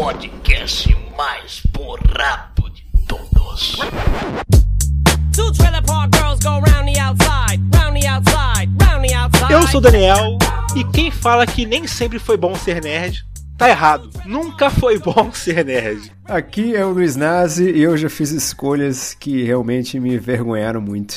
podcast mais borrado de todos. Eu sou o Daniel e quem fala que nem sempre foi bom ser nerd tá errado. Nunca foi bom ser nerd. Aqui é o Luiz Nazi e eu já fiz escolhas que realmente me envergonharam muito.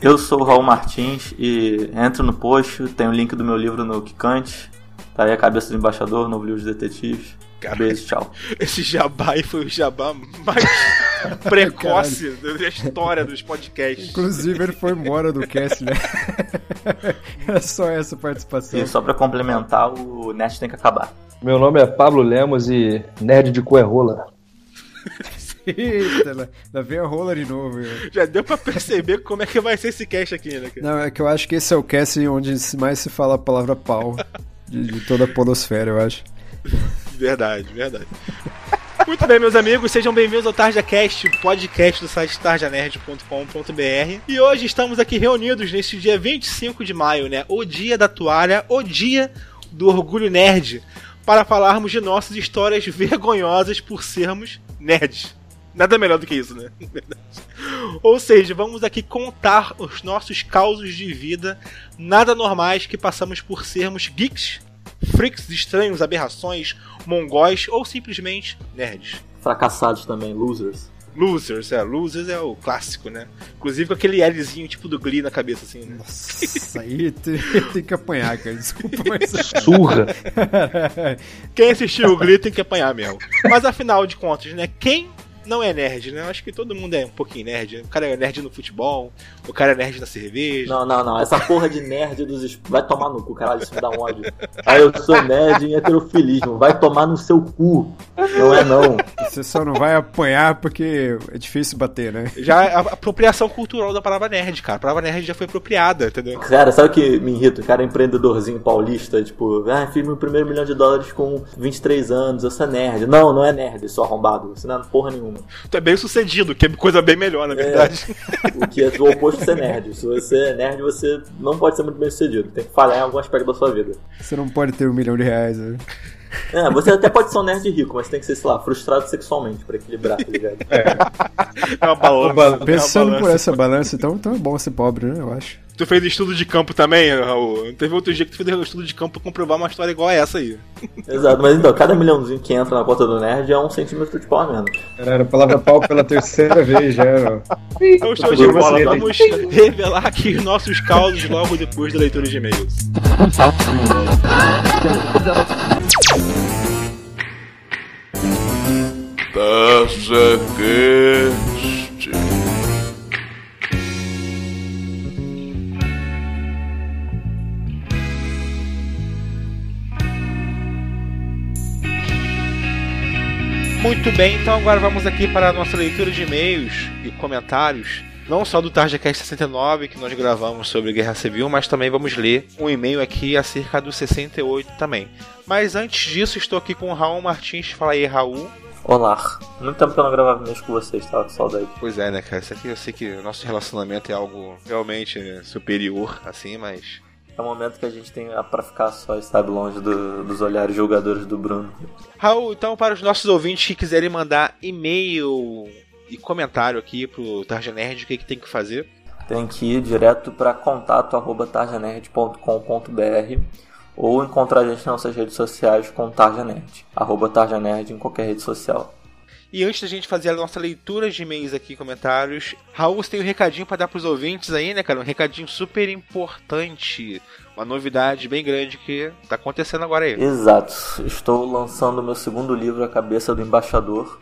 Eu sou o Raul Martins e entro no post, tem o link do meu livro no Kikante. Tá aí a cabeça do embaixador, novo livro de detetives. Cara, Beijo, tchau. Esse jabá aí foi o jabá mais precoce da história dos podcasts. Inclusive ele foi embora do cast, né? Era só essa participação. E só pra complementar, o Nerd tem que acabar. Meu nome é Pablo Lemos e nerd de cu é rola. Eita, lá- lá vem a rola de novo. meu. Já deu pra perceber como é que vai ser esse cast aqui, né? cara? Não, é que eu acho que esse é o cast onde mais se fala a palavra pau de, de toda a podosfera, eu acho. Verdade, verdade. Muito bem, meus amigos, sejam bem-vindos ao TarjaCast, podcast do site tarjanerd.com.br. E hoje estamos aqui reunidos neste dia 25 de maio, né? O dia da toalha, o dia do orgulho nerd, para falarmos de nossas histórias vergonhosas por sermos nerds. Nada melhor do que isso, né? Ou seja, vamos aqui contar os nossos causos de vida nada normais que passamos por sermos geeks, freaks estranhos, aberrações, mongóis ou simplesmente nerds. Fracassados também, losers. Losers, é, losers é o clássico, né? Inclusive com aquele Lzinho tipo do Glee na cabeça, assim, né? Nossa, aí tem, tem que apanhar, cara. Desculpa, mas. Surra. Quem assistiu o Glee tem que apanhar mesmo. Mas afinal de contas, né? Quem não é nerd, né? Eu acho que todo mundo é um pouquinho nerd. O cara é nerd no futebol, o cara é nerd na cerveja. Não, não, não. Essa porra de nerd dos. es- Vai tomar no cu, caralho, isso me dá um ódio. Ah, eu sou nerd em heterofilismo. Vai tomar no seu cu. Não é não. Você só não vai apanhar porque é difícil bater, né? Já é a apropriação cultural da palavra nerd, cara. A palavra nerd já foi apropriada, entendeu? Cara, sabe o que me irrita? O cara é empreendedorzinho paulista, tipo, ah, fiz meu primeiro milhão de dólares com 23 anos, eu sou nerd. Não, não é nerd, sou arrombado. Você não é porra nenhuma. Tu é bem sucedido, que é coisa bem melhor, na verdade. O que é o oposto de ser nerd. Se você é nerd, você não pode ser muito bem sucedido. Tem que falhar em algum aspecto da sua vida. Você não pode ter um milhão de reais, né? É, você até pode ser um nerd rico, mas tem que ser, sei lá, frustrado sexualmente pra equilibrar, tá ligado? É uma balança. Ba- é uma Pensando por balança. essa balança, então, então é bom ser pobre, né? Eu acho. Tu fez estudo de campo também, Raul? Teve outro dia que tu fez estudo de campo pra comprovar uma história igual a essa aí. Exato, mas então, cada milhãozinho que entra na conta do nerd é um centímetro de pau mesmo. Caralho, a palavra pau pela terceira vez já. Então, show de Você bola, vamos revelar aqui nossos causos logo depois da leitura de e-mails. TarjaCast. Muito bem, então agora vamos aqui para a nossa leitura de e-mails e comentários. Não só do TarjaCast 69 que nós gravamos sobre Guerra Civil, mas também vamos ler um e-mail aqui acerca do 68 também. Mas antes disso, estou aqui com o Raul Martins. Fala aí, Raul. Olá. Muito tempo que eu não gravava mês com vocês, tava com saudade. Pois é, né, cara? Isso aqui eu sei que o nosso relacionamento é algo realmente né, superior, assim, mas. É o momento que a gente tem pra ficar só, sabe, longe do- dos olhares julgadores do Bruno. Raul, então, para os nossos ouvintes que quiserem mandar e-mail e comentário aqui pro Tarja Nerd, o que, que tem que fazer? Tem que ir direto para contato arroba tarjanerd.com.br ou encontrar a gente nas nossas redes sociais com Tarjanerd. Arroba Tarjanerd em qualquer rede social. E antes da gente fazer a nossa leitura de e-mails aqui, comentários, Raul, você tem um recadinho para dar pros ouvintes aí, né, cara? Um recadinho super importante. Uma novidade bem grande que tá acontecendo agora aí. Exato. Estou lançando meu segundo livro, A Cabeça do Embaixador,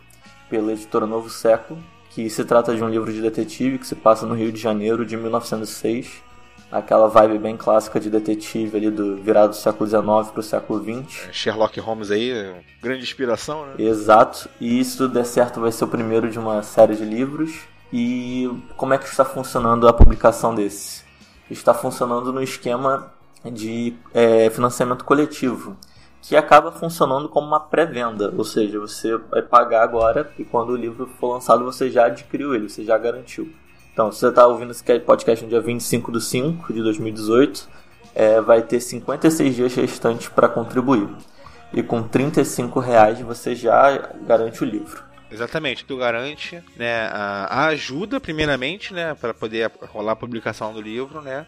pela editora Novo Século, que se trata de um livro de detetive que se passa no Rio de Janeiro de 1906. Aquela vibe bem clássica de detetive ali do virado do século XIX para o século XX. Sherlock Holmes aí, grande inspiração, né? Exato. E se tudo der certo, vai ser o primeiro de uma série de livros. E como é que está funcionando a publicação desse? Está funcionando no esquema de é, financiamento coletivo, que acaba funcionando como uma pré-venda, ou seja, você vai pagar agora e quando o livro for lançado você já adquiriu ele, você já garantiu. Então, se você está ouvindo esse podcast no dia 25 de 5 de 2018, é, vai ter 56 dias restantes para contribuir. E com 35 reais você já garante o livro. Exatamente, tu garante né, a, ajuda, primeiramente, né, para poder rolar a publicação do livro, né,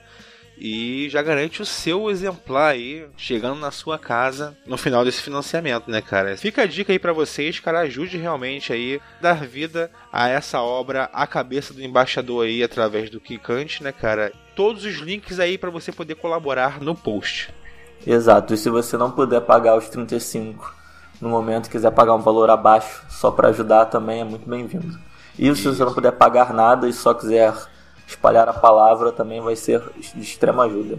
e já garante o seu exemplar aí chegando na sua casa no final desse financiamento, né, cara? Fica a dica aí para vocês, cara, ajude realmente aí dar vida a essa obra, a cabeça do embaixador aí através do Kikante, né, cara? Todos os links aí para você poder colaborar no post. Exato, e se você não puder pagar os 35 no momento quiser pagar um valor abaixo só para ajudar também é muito bem-vindo. E se você não puder pagar nada e só quiser espalhar a palavra também vai ser de extrema ajuda.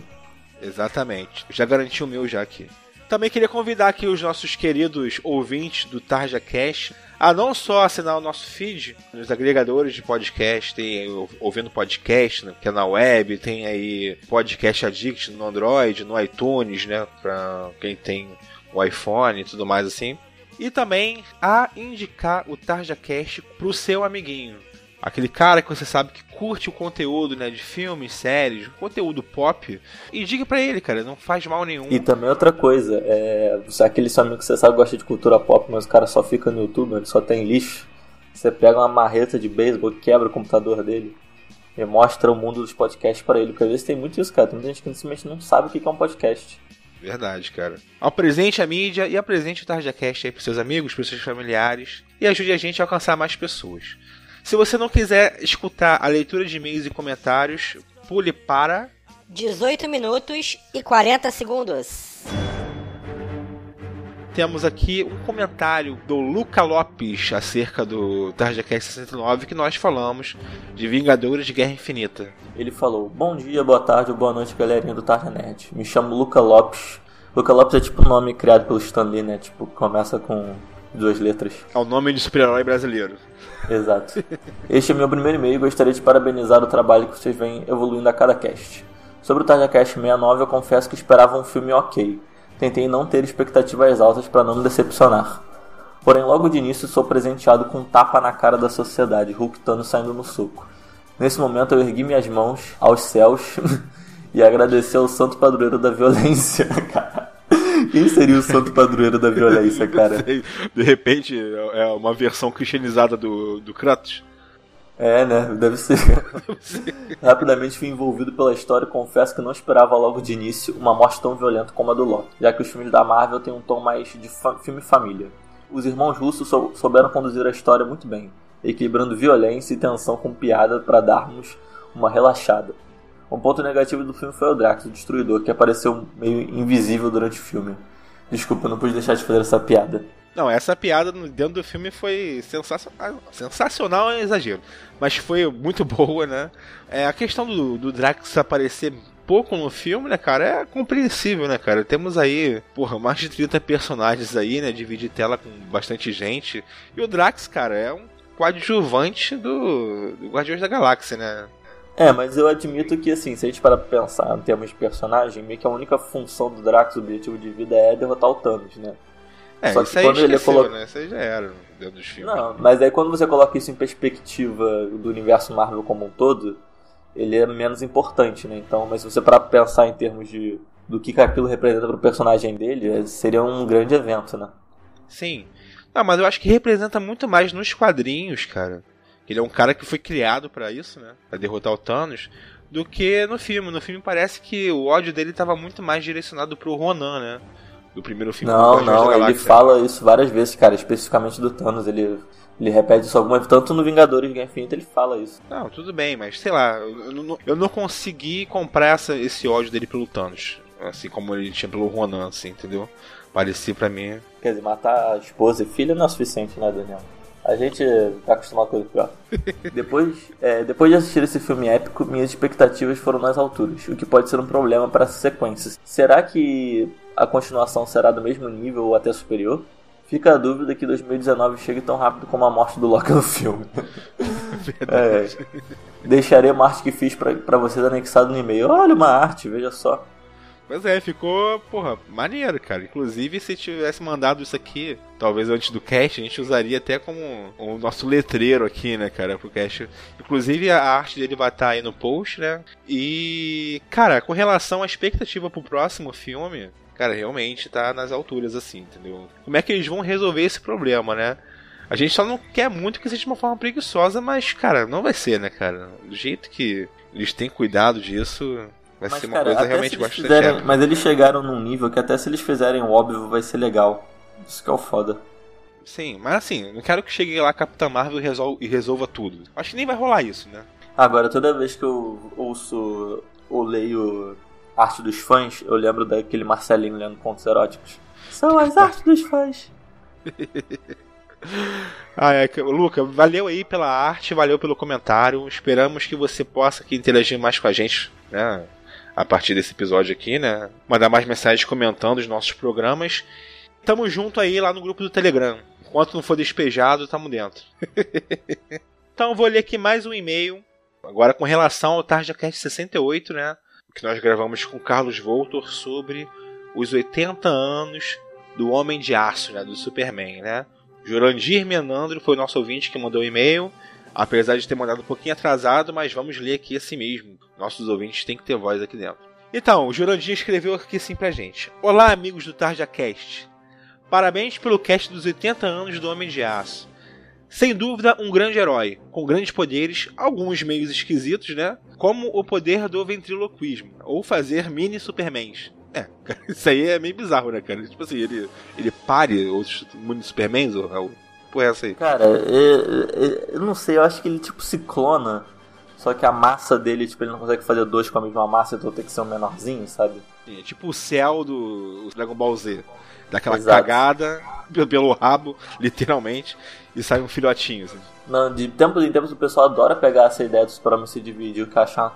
Exatamente. Já garanti o meu já aqui. Também queria convidar aqui os nossos queridos ouvintes do Tarja Cash a não só assinar o nosso feed nos agregadores de podcast, tem ouvindo podcast, né, que é na web, tem aí Podcast Addict no Android, no iTunes, né, para quem tem o iPhone e tudo mais assim. E também a indicar o Tarja Cash pro seu amiguinho. Aquele cara que você sabe que curte o conteúdo, né, de filmes, séries, conteúdo pop, e diga para ele, cara, não faz mal nenhum. E também outra coisa, é, aquele seu amigo que você sabe gosta de cultura pop, mas o cara só fica no YouTube, onde só tem lixo. Você pega uma marreta de beisebol, quebra o computador dele e mostra o mundo dos podcasts para ele, porque às vezes tem muito isso, cara. Tem muita gente que simplesmente não sabe o que é um podcast. Verdade, cara. Apresente a mídia e apresente o TarjaCast aí pros seus amigos, pros seus familiares e ajude a gente a alcançar mais pessoas. Se você não quiser escutar a leitura de e-mails e comentários, pule para 18 minutos e 40 segundos. Temos aqui um comentário do Luca Lopes acerca do TarjaCast 69 que nós falamos de Vingadores de Guerra Infinita. Ele falou: Bom dia, boa tarde ou boa noite, galerinha do Tarja Nerd. Me chamo Luca Lopes. Luca Lopes é tipo um nome criado pelo Stan Lee, né? Tipo, começa com duas letras. É o nome de super-herói brasileiro. Exato. Este é meu primeiro e-mail e gostaria de parabenizar o trabalho que vocês vêm evoluindo a cada cast. Sobre o TarjaCast 69, eu confesso que esperava um filme ok. Tentei não ter expectativas altas para não me decepcionar. Porém, logo de início sou presenteado com um tapa na cara da sociedade, Hulk Thanos saindo no soco. Nesse momento eu ergui minhas mãos aos céus e agradeci ao santo padroeiro da violência, cara. Quem seria o santo padroeiro da violência, cara? De repente é uma versão cristianizada do, do Kratos. É, né? Deve ser. Rapidamente fui envolvido pela história e confesso que não esperava logo de início uma morte tão violenta como a do Loki, já que os filmes da Marvel têm um tom mais de fa filme família. Os irmãos russos sou souberam conduzir a história muito bem, equilibrando violência e tensão com piada para darmos uma relaxada. Um ponto negativo do filme foi o Drax, o Destruidor, que apareceu meio invisível durante o filme. Desculpa, não pude deixar de fazer essa piada. Não, essa piada dentro do filme foi sensacional. Sensacional é exagero. Mas foi muito boa, né? É, a questão do, do Drax aparecer pouco no filme, né, cara, é compreensível, né, cara? Temos aí, porra, mais de 30 personagens aí, né? Dividir tela com bastante gente. E o Drax, cara, é um coadjuvante do, do Guardiões da Galáxia, né? É, mas eu admito que, assim, se a gente parar pra pensar em termos de personagem, meio que a única função do Drax, o objetivo de vida, é derrotar o Thanos, né? É, Só que quando ele coloca... né? Isso aí já era dentro dos filmes. Não, mas aí quando você coloca isso em perspectiva do universo Marvel como um todo, ele é menos importante, né? Então, mas se você parar pra pensar em termos de do que aquilo representa pro personagem dele, é, seria um grande evento, né? Sim. Ah, mas eu acho que representa muito mais nos quadrinhos, cara. Ele é um cara que foi criado para isso, né? Pra derrotar o Thanos. Do que no filme. No filme parece que o ódio dele estava muito mais direcionado pro Ronan, né? Do primeiro filme. Não, não, ele fala isso várias vezes, cara. Especificamente do Thanos. Ele, ele repete isso algumas Tanto no Vingadores Guerra Infinita ele fala isso. Não, tudo bem, mas sei lá. Eu, não, eu não consegui comprar essa, esse ódio dele pelo Thanos. Assim como ele tinha pelo Ronan, assim, entendeu? Parecia para mim. Quer dizer, matar a esposa e filha não é suficiente, né, Daniel? A gente tá acostumado com coisa pior. depois, é, depois de assistir esse filme épico, minhas expectativas foram nas alturas, o que pode ser um problema para as sequências. Será que a continuação será do mesmo nível ou até superior? Fica a dúvida que 2019 chegue tão rápido como a morte do Loki no filme. é, deixarei uma arte que fiz para vocês anexado no e-mail. Olha uma arte, veja só. Pois é, ficou, porra, maneiro, cara. Inclusive, se tivesse mandado isso aqui, talvez antes do cast, a gente usaria até como o nosso letreiro aqui, né, cara, pro cast. Inclusive, a arte dele vai estar tá aí no post, né? E, cara, com relação à expectativa pro próximo filme, cara, realmente tá nas alturas, assim, entendeu? Como é que eles vão resolver esse problema, né? A gente só não quer muito que seja de uma forma preguiçosa, mas, cara, não vai ser, né, cara? Do jeito que eles têm cuidado disso, vai Mas, ser uma cara, coisa realmente bastante fizerem, épica. Mas eles chegaram num nível que até se eles fizerem o óbvio vai ser legal. Isso que é o foda. Sim, mas assim, não quero que chegue lá a Capitã Marvel e, resol- e resolva tudo. Acho que nem vai rolar isso, né? Agora, toda vez que eu ouço ou leio arte dos fãs, eu lembro daquele Marcelinho lendo contos eróticos. São as artes dos fãs. Ah, é, Luca, valeu aí pela arte, valeu pelo comentário. Esperamos que você possa aqui interagir mais com a gente, né? A partir desse episódio aqui, né? Mandar mais mensagens comentando os nossos programas. Tamo junto aí lá no grupo do Telegram. Enquanto não for despejado, tamo dentro. então vou ler aqui mais um e-mail. Agora com relação ao TarjaCast 68, né? Que nós gravamos com Carlos Voltor sobre os 80 anos do Homem de Aço, né? Do Superman, né? Jurandir Menandro foi o nosso ouvinte que mandou o e-mail. Apesar de ter mandado um pouquinho atrasado, mas vamos ler aqui assim mesmo. Nossos ouvintes têm que ter voz aqui dentro. Então, o Jurandir escreveu aqui assim pra gente: Olá, amigos do TarjaCast. Parabéns pelo cast dos 80 anos do Homem de Aço. Sem dúvida, um grande herói, com grandes poderes, alguns meios esquisitos, né? Como o poder do ventriloquismo, ou fazer mini Supermans. É, isso aí é meio bizarro, né, cara? Tipo assim, ele, ele pare outros mini Supermans, ou, ou porra é essa aí? Cara, eu, eu- eu não sei, eu acho que ele tipo se clona. Só que a massa dele, tipo, ele não consegue fazer dois com a mesma massa, então tem que ser um menorzinho, sabe? É tipo o céu do Dragon Ball Z. Daquela Exato. cagada pe- pelo rabo, literalmente, e sai um filhotinho. Assim. Não, de tempos em tempos o pessoal adora pegar essa ideia dos super se dividir, que uma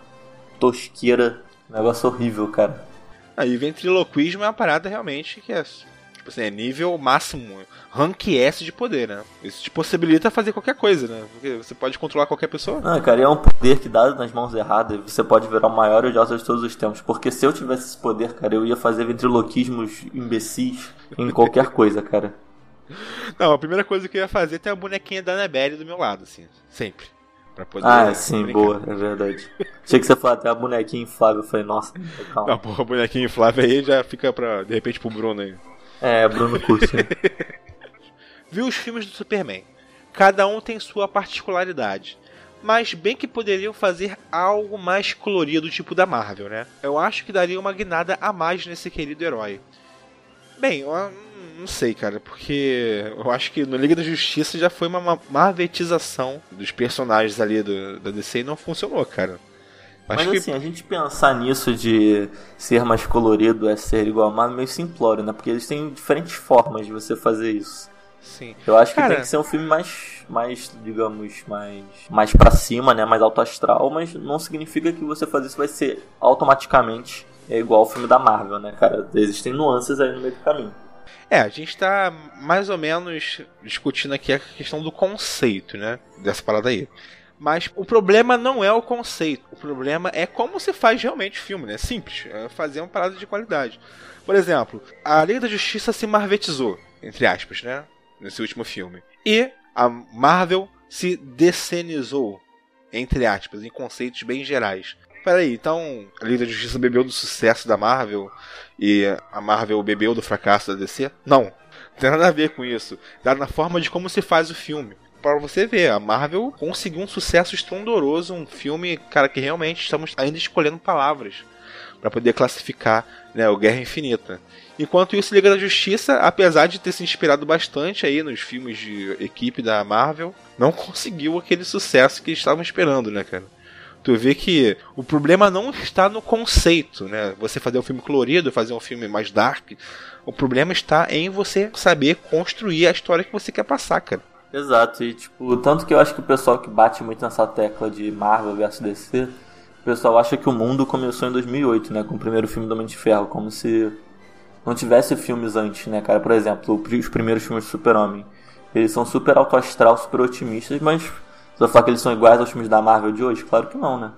tosqueira, um negócio horrível, cara. Aí ventriloquismo é uma parada realmente que é. Tipo assim, é nível máximo, rank S de poder, né? Isso te possibilita fazer qualquer coisa, né? Porque você pode controlar qualquer pessoa. Não, cara, é um poder que dado nas mãos erradas, você pode virar o maior odioso de todos os tempos. Porque se eu tivesse esse poder, cara, eu ia fazer ventriloquismos imbecis em qualquer coisa, cara. Não, a primeira coisa que eu ia fazer é ter a bonequinha da Annabelle do meu lado, assim, sempre. Pra poder. Ah, sim, brincar. boa, é verdade. Achei que você falou até a bonequinha inflável, eu falei, nossa, calma. Não, porra, a bonequinha inflável aí já fica pra, de repente, pro Bruno aí. É, Bruno né? Viu os filmes do Superman. Cada um tem sua particularidade. Mas bem que poderiam fazer algo mais colorido, tipo da Marvel, né? Eu acho que daria uma guinada a mais nesse querido herói. Bem, eu ah, não sei, cara, porque eu acho que no Liga da Justiça já foi uma ma- marvetização dos personagens ali do, da DC e não funcionou, cara. Acho Mas que assim, a gente pensar nisso de ser mais colorido é ser igual a Marvel meio simplório, né? Porque eles têm diferentes formas de você fazer isso. sim. Eu acho que Cara- tem que ser um filme mais, mais digamos, mais, mais pra cima, né? Mais alto astral, mas não significa que você fazer isso vai ser automaticamente é igual ao filme da Marvel, né, cara? Existem nuances aí no meio do caminho. É, a gente tá mais ou menos discutindo aqui a questão do conceito, né? Dessa parada aí. Mas o problema não é o conceito. O problema é como se faz realmente filme, né? Simples. É fazer uma parada de qualidade. Por exemplo, a Liga da Justiça se marvetizou, entre aspas, né? Nesse último filme. E a Marvel se decenizou, entre aspas, em conceitos bem gerais. Peraí, então a Liga da Justiça bebeu do sucesso da Marvel e a Marvel bebeu do fracasso da DC? Não. Não tem nada a ver com isso. Dá na forma de como se faz o filme. Para você ver, a Marvel conseguiu um sucesso estrondoso, um filme, cara, que realmente estamos ainda escolhendo palavras para poder classificar né, o Guerra Infinita. Enquanto isso, Liga da Justiça, apesar de ter se inspirado bastante aí nos filmes de equipe da Marvel, não conseguiu aquele sucesso que estavam esperando, né, cara? Tu vê que o problema não está no conceito, né? Você fazer um filme colorido, fazer um filme mais dark. O problema está em você saber construir a história que você quer passar, cara. Exato, e tipo, tanto que eu acho que o pessoal que bate muito nessa tecla de Marvel versus DC, o pessoal acha que o mundo começou em 2008, né, com o primeiro filme do Homem de Ferro, como se não tivesse filmes antes, né, cara? Por exemplo, os primeiros filmes do Super-Homem, eles são super alto astral, super otimistas, mas você vai falar que eles são iguais aos filmes da Marvel de hoje? Claro que não, né?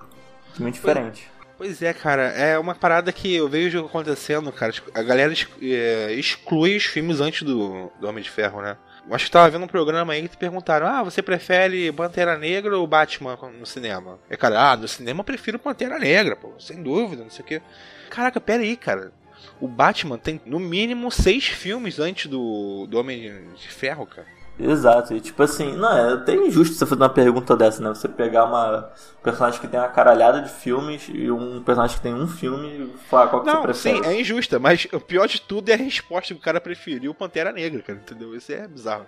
Totalmente diferente. Pois é, cara, é uma parada que eu vejo acontecendo, cara. A galera é, exclui os filmes antes do, do Homem de Ferro, né? Acho que tava vendo um programa aí que te perguntaram: Ah, você prefere Pantera Negra ou Batman no cinema? É, cara, ah, no cinema eu prefiro Pantera Negra, pô, sem dúvida, não sei o quê. Caraca, pera aí, cara. o Batman tem no mínimo seis filmes antes do, do Homem de Ferro, cara. Exato, e tipo assim, não, é até injusto você fazer uma pergunta dessa, né? Você pegar uma personagem que tem uma caralhada de filmes e um personagem que tem um filme e falar qual que Não, você prefere. sim, é injusta, mas o pior de tudo é a resposta que o cara preferiu Pantera Negra, cara, entendeu? Isso é bizarro.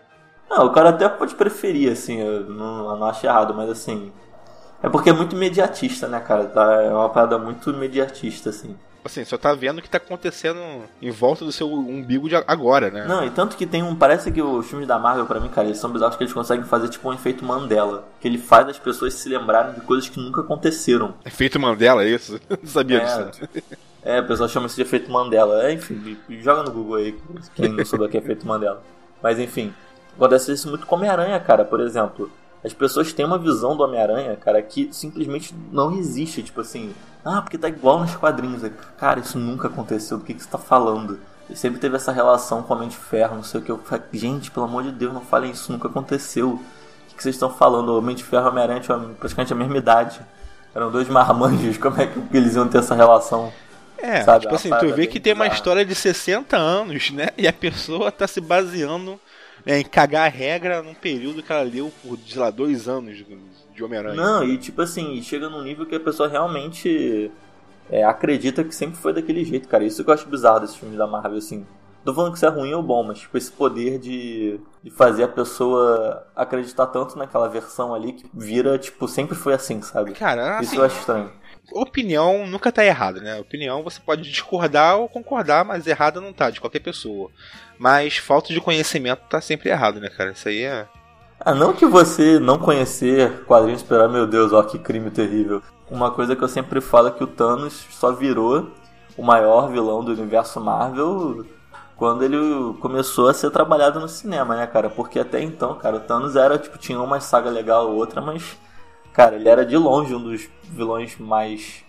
Não, o cara até pode preferir, assim, eu não, eu não acho errado, mas assim. É porque é muito imediatista, né, cara? Tá, é uma parada muito imediatista, assim. Assim, só tá vendo o que tá acontecendo em volta do seu umbigo de agora, né? Não, e tanto que tem um. Parece que os filmes da Marvel, pra mim, cara, eles são bizarros que eles conseguem fazer tipo um efeito Mandela. Que ele faz as pessoas se lembrarem de coisas que nunca aconteceram. Efeito Mandela, é isso? Não sabia É. disso. É, o pessoal chama isso de efeito Mandela. É, enfim, joga no Google aí, quem não souber o que é efeito Mandela. Mas enfim, acontece isso muito com Homem-Aranha, cara, por exemplo. As pessoas têm uma visão do Homem-Aranha, cara, que simplesmente não existe. Tipo assim, ah, porque tá igual nos quadrinhos. Cara, isso nunca aconteceu, do que, que você tá falando? E sempre teve essa relação com o Homem de Ferro, não sei o que. Eu falei, gente, pelo amor de Deus, não falem isso, nunca aconteceu. O que, que vocês estão falando? O Homem de Ferro e Homem-Aranha tinham praticamente a mesma idade. Eram dois marmanjos, como é que eles iam ter essa relação? É, Sabe, tipo assim, tu vê que tem uma história de 60 anos, né? E a pessoa tá se baseando né, em cagar a regra num período que ela leu por, sei lá, dois anos de, Homem-Aranha. Não, e tipo assim, chega num nível que a pessoa realmente é, acredita que sempre foi daquele jeito, cara. Isso que eu acho bizarro desse filme da Marvel, assim. Tô falando que isso é ruim ou bom, mas tipo, esse poder de, de fazer a pessoa acreditar tanto naquela versão ali que vira, tipo, sempre foi assim, sabe? Cara, Isso assim, eu acho estranho. opinião nunca tá errada, né? Opinião você pode discordar ou concordar, mas errada não tá, de qualquer pessoa. Mas falta de conhecimento tá sempre errado, né, cara? Isso aí é. Ah, não que você não conhecer quadrinhos esperar, meu Deus, ó, que crime terrível. Uma coisa que eu sempre falo é que o Thanos só virou o maior vilão do universo Marvel quando ele começou a ser trabalhado no cinema, né, cara? Porque até então, cara, o Thanos era, tipo, tinha uma saga legal ou outra, mas, cara, ele era de longe um dos vilões mais.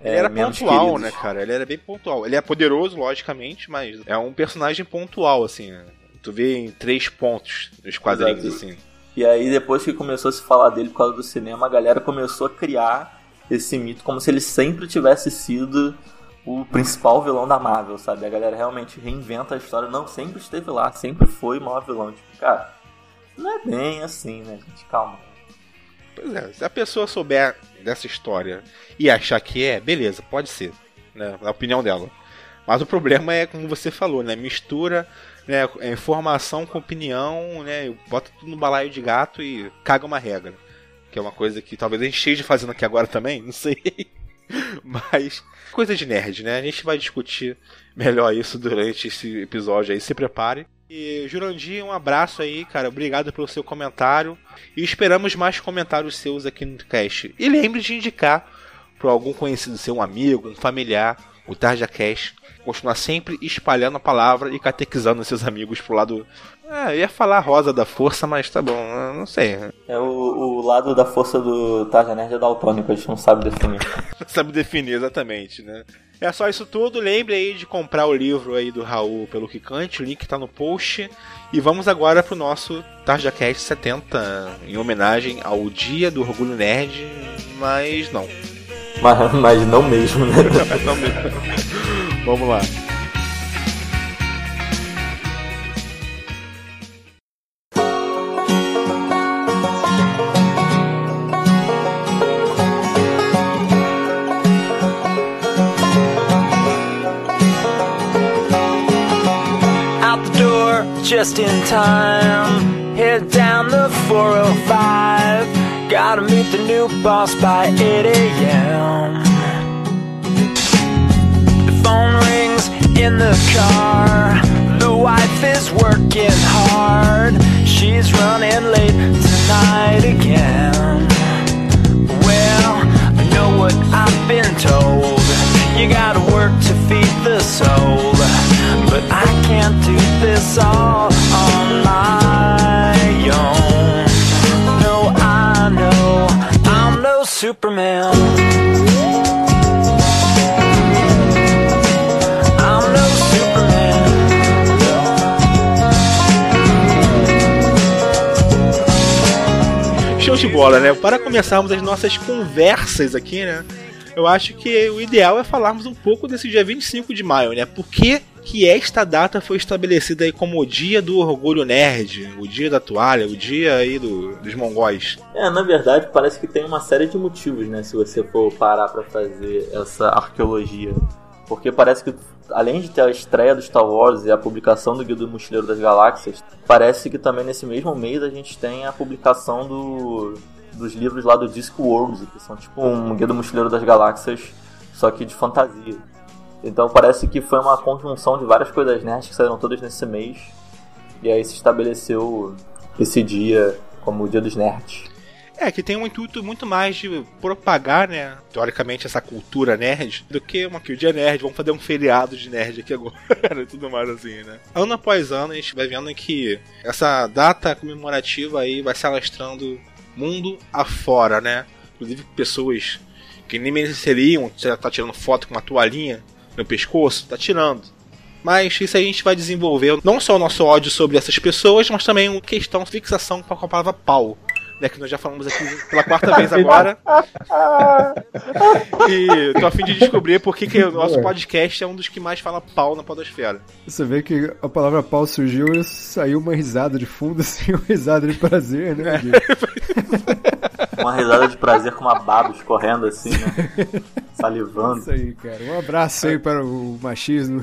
é, Ele era menos pontual, queridos. né, cara? Ele era bem pontual. Ele é poderoso, logicamente, mas é um personagem pontual, assim. né? Tu vê em três pontos nos quadrinhos, Exato. assim. E aí, depois que começou a se falar dele por causa do cinema, a galera começou a criar esse mito como se ele sempre tivesse sido o principal vilão da Marvel, sabe? A galera realmente reinventa a história. Não, sempre esteve lá, sempre foi o maior vilão. Tipo, cara, não é bem assim, né, gente? Calma. Pois é, se a pessoa souber dessa história e achar que é, beleza, pode ser, né? Na opinião dela. Mas o problema é, como você falou, né? Mistura né, é, informação com opinião, né? Bota tudo no balaio de gato e caga uma regra. Que é uma coisa que talvez a gente esteja fazendo aqui agora também, não sei. Mas coisa de nerd, né? A gente vai discutir melhor isso durante esse episódio aí. Se prepare. E Jurandir, um abraço aí, cara. Obrigado pelo seu comentário. E esperamos mais comentários seus aqui no cast. E lembre de indicar para algum conhecido seu, um amigo, um familiar, o Tarja Cast. Continuar sempre espalhando a palavra e catequizando seus amigos pro lado. Ah, eu ia falar rosa da força, mas tá bom, não sei. É o, o lado da força do Tarja Nerd é daltônico, a gente não sabe definir. Não sabe definir exatamente, né? É só isso tudo. Lembre aí de comprar o livro aí do Raul pelo Kikante, o link tá no post. E vamos agora pro nosso TarjaCast 70, em homenagem ao Dia do Orgulho Nerd, mas não. mas, mas não mesmo, né? não mesmo. Vamos lá. out the door just in time. Head down the 405. Gotta meet the new boss by 8 a.m. in the car. The wife is working hard. She's running late tonight again. Show de bola, né? Para começarmos as nossas conversas aqui, né? eu acho que o ideal é falarmos um pouco desse dia 25 de maio, né? Por que, que esta data foi estabelecida aí como o dia do orgulho nerd, o dia da toalha, o dia aí do, dos mongóis? É, na verdade, parece que tem uma série de motivos, né? Se você for parar pra fazer essa arqueologia. Porque parece que, além de ter a estreia do Star Wars e a publicação do Guia do Mochileiro das Galáxias, parece que também nesse mesmo mês a gente tem a publicação do, dos livros lá do Discworld, que são tipo um Guia do Mochileiro das Galáxias, só que de fantasia. Então parece que foi uma conjunção de várias coisas nerds que saíram todas nesse mês. E aí se estabeleceu esse dia como o Dia dos Nerds. É, que tem um intuito muito mais de propagar, né, teoricamente, essa cultura nerd, do que uma que o dia nerd, vamos fazer um feriado de nerd aqui agora, e tudo mais assim, né. Ano após ano, a gente vai vendo que essa data comemorativa aí vai se alastrando mundo afora, né. Inclusive pessoas que nem mereceriam, já tá tirando foto com uma toalhinha no pescoço, tá tirando. Mas isso aí a gente vai desenvolver não só o nosso ódio sobre essas pessoas, mas também uma questão fixação com a palavra pau. Né, que nós já falamos aqui pela quarta vez agora. e tô a fim de descobrir por que, que o nosso podcast é um dos que mais fala pau na podosfera. Você vê que a palavra pau surgiu e saiu uma risada de fundo, assim, uma risada de prazer, né? Gui? Uma risada de prazer com uma baba escorrendo assim, né? Salivando. Isso aí, cara. Um abraço aí para o machismo.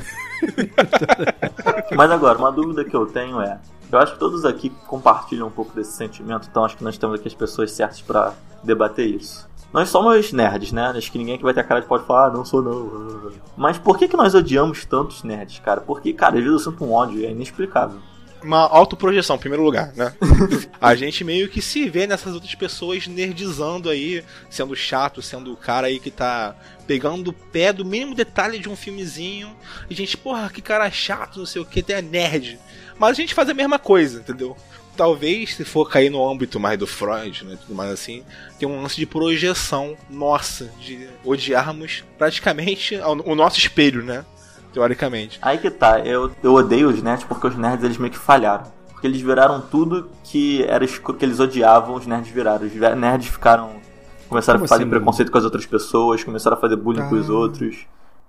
Mas agora, uma dúvida que eu tenho é: eu acho que todos aqui compartilham um pouco desse sentimento, então acho que nós temos aqui as pessoas certas pra debater isso. Nós somos nerds, né? Acho que ninguém que vai ter a cara de pode falar, ah, não sou não. Mas por que, que nós odiamos tantos nerds, cara? Porque, cara, às vezes eu sinto um ódio, é inexplicável. Uma autoprojeção, em primeiro lugar, né? a gente meio que se vê nessas outras pessoas nerdizando aí, sendo chato, sendo o cara aí que tá pegando o pé do mínimo detalhe de um filmezinho. E gente, porra, que cara chato, não sei o que, até nerd. Mas a gente faz a mesma coisa, entendeu? Talvez, se for cair no âmbito mais do Freud, né, tudo mais assim, tem um lance de projeção nossa, de odiarmos praticamente o nosso espelho, né? Teoricamente. Aí que tá, eu, eu odeio os nerds porque os nerds eles meio que falharam. Porque eles viraram tudo que era escuro, que eles odiavam, os nerds viraram. Os nerds ficaram. Começaram Como a fazer assim? preconceito com as outras pessoas, começaram a fazer bullying com os Ah. outros.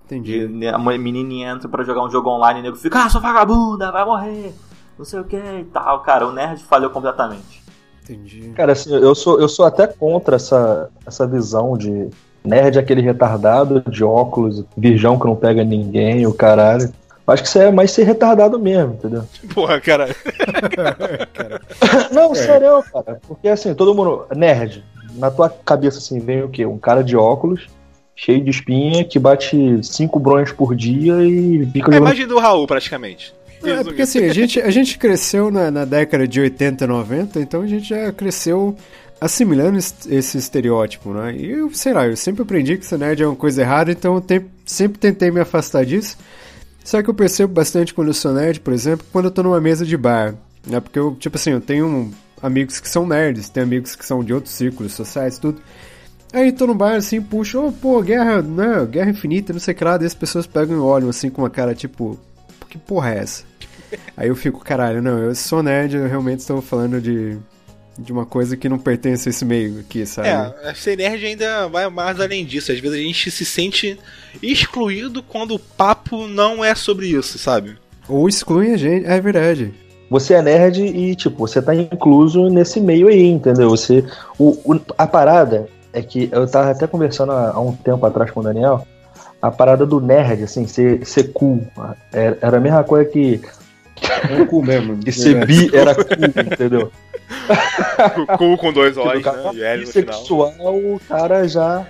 Entendi. E a menininha entra pra jogar um jogo online e o nego fica, ah, sua vagabunda, vai morrer, não sei o que e tal. Cara, o nerd falhou completamente. Entendi. Cara, assim, eu sou, eu sou até contra essa, essa visão de nerd aquele retardado de óculos, virgão que não pega ninguém, o caralho. Acho que isso é mais ser retardado mesmo, entendeu? Porra, cara. Não, sério, cara. Porque assim, todo mundo. Nerd. Na tua cabeça, assim, vem o quê? Um cara de óculos, cheio de espinha, que bate cinco bronhas por dia e fica É a imagem do Raul, praticamente. É porque assim, a gente, a gente cresceu na, na década de 80, 90, então a gente já cresceu assimilando es- esse estereótipo, né? E eu, sei lá, eu sempre aprendi que ser nerd é uma coisa errada, então eu te- sempre tentei me afastar disso. Só que eu percebo bastante quando eu sou nerd, por exemplo, quando eu tô numa mesa de bar, né? Porque eu, tipo assim, eu tenho amigos que são nerds, tenho amigos que são de outros círculos sociais, tudo. Aí tô no bar assim, puxo, oh, pô, guerra, né? Guerra infinita, não sei o que lá, daí as pessoas pegam e olham assim com uma cara tipo, que porra é essa? Aí eu fico, caralho, não, eu sou nerd, eu realmente estou falando de, de uma coisa que não pertence a esse meio aqui, sabe? É, ser nerd ainda vai mais além disso. Às vezes a gente se sente excluído quando o papo não é sobre isso, sabe? Ou excluem a gente, é verdade. Você é nerd e, tipo, você tá incluso nesse meio aí, entendeu? Você. O, o- a parada é que eu tava até conversando há, há um tempo atrás com o Daniel. A parada do nerd, assim, ser, ser cool. Era, era a mesma coisa que, É um cu mesmo. que ser bi era cool, entendeu? Cu com dois Tipo, olhos, né? E L no final. bissexual, o cara já.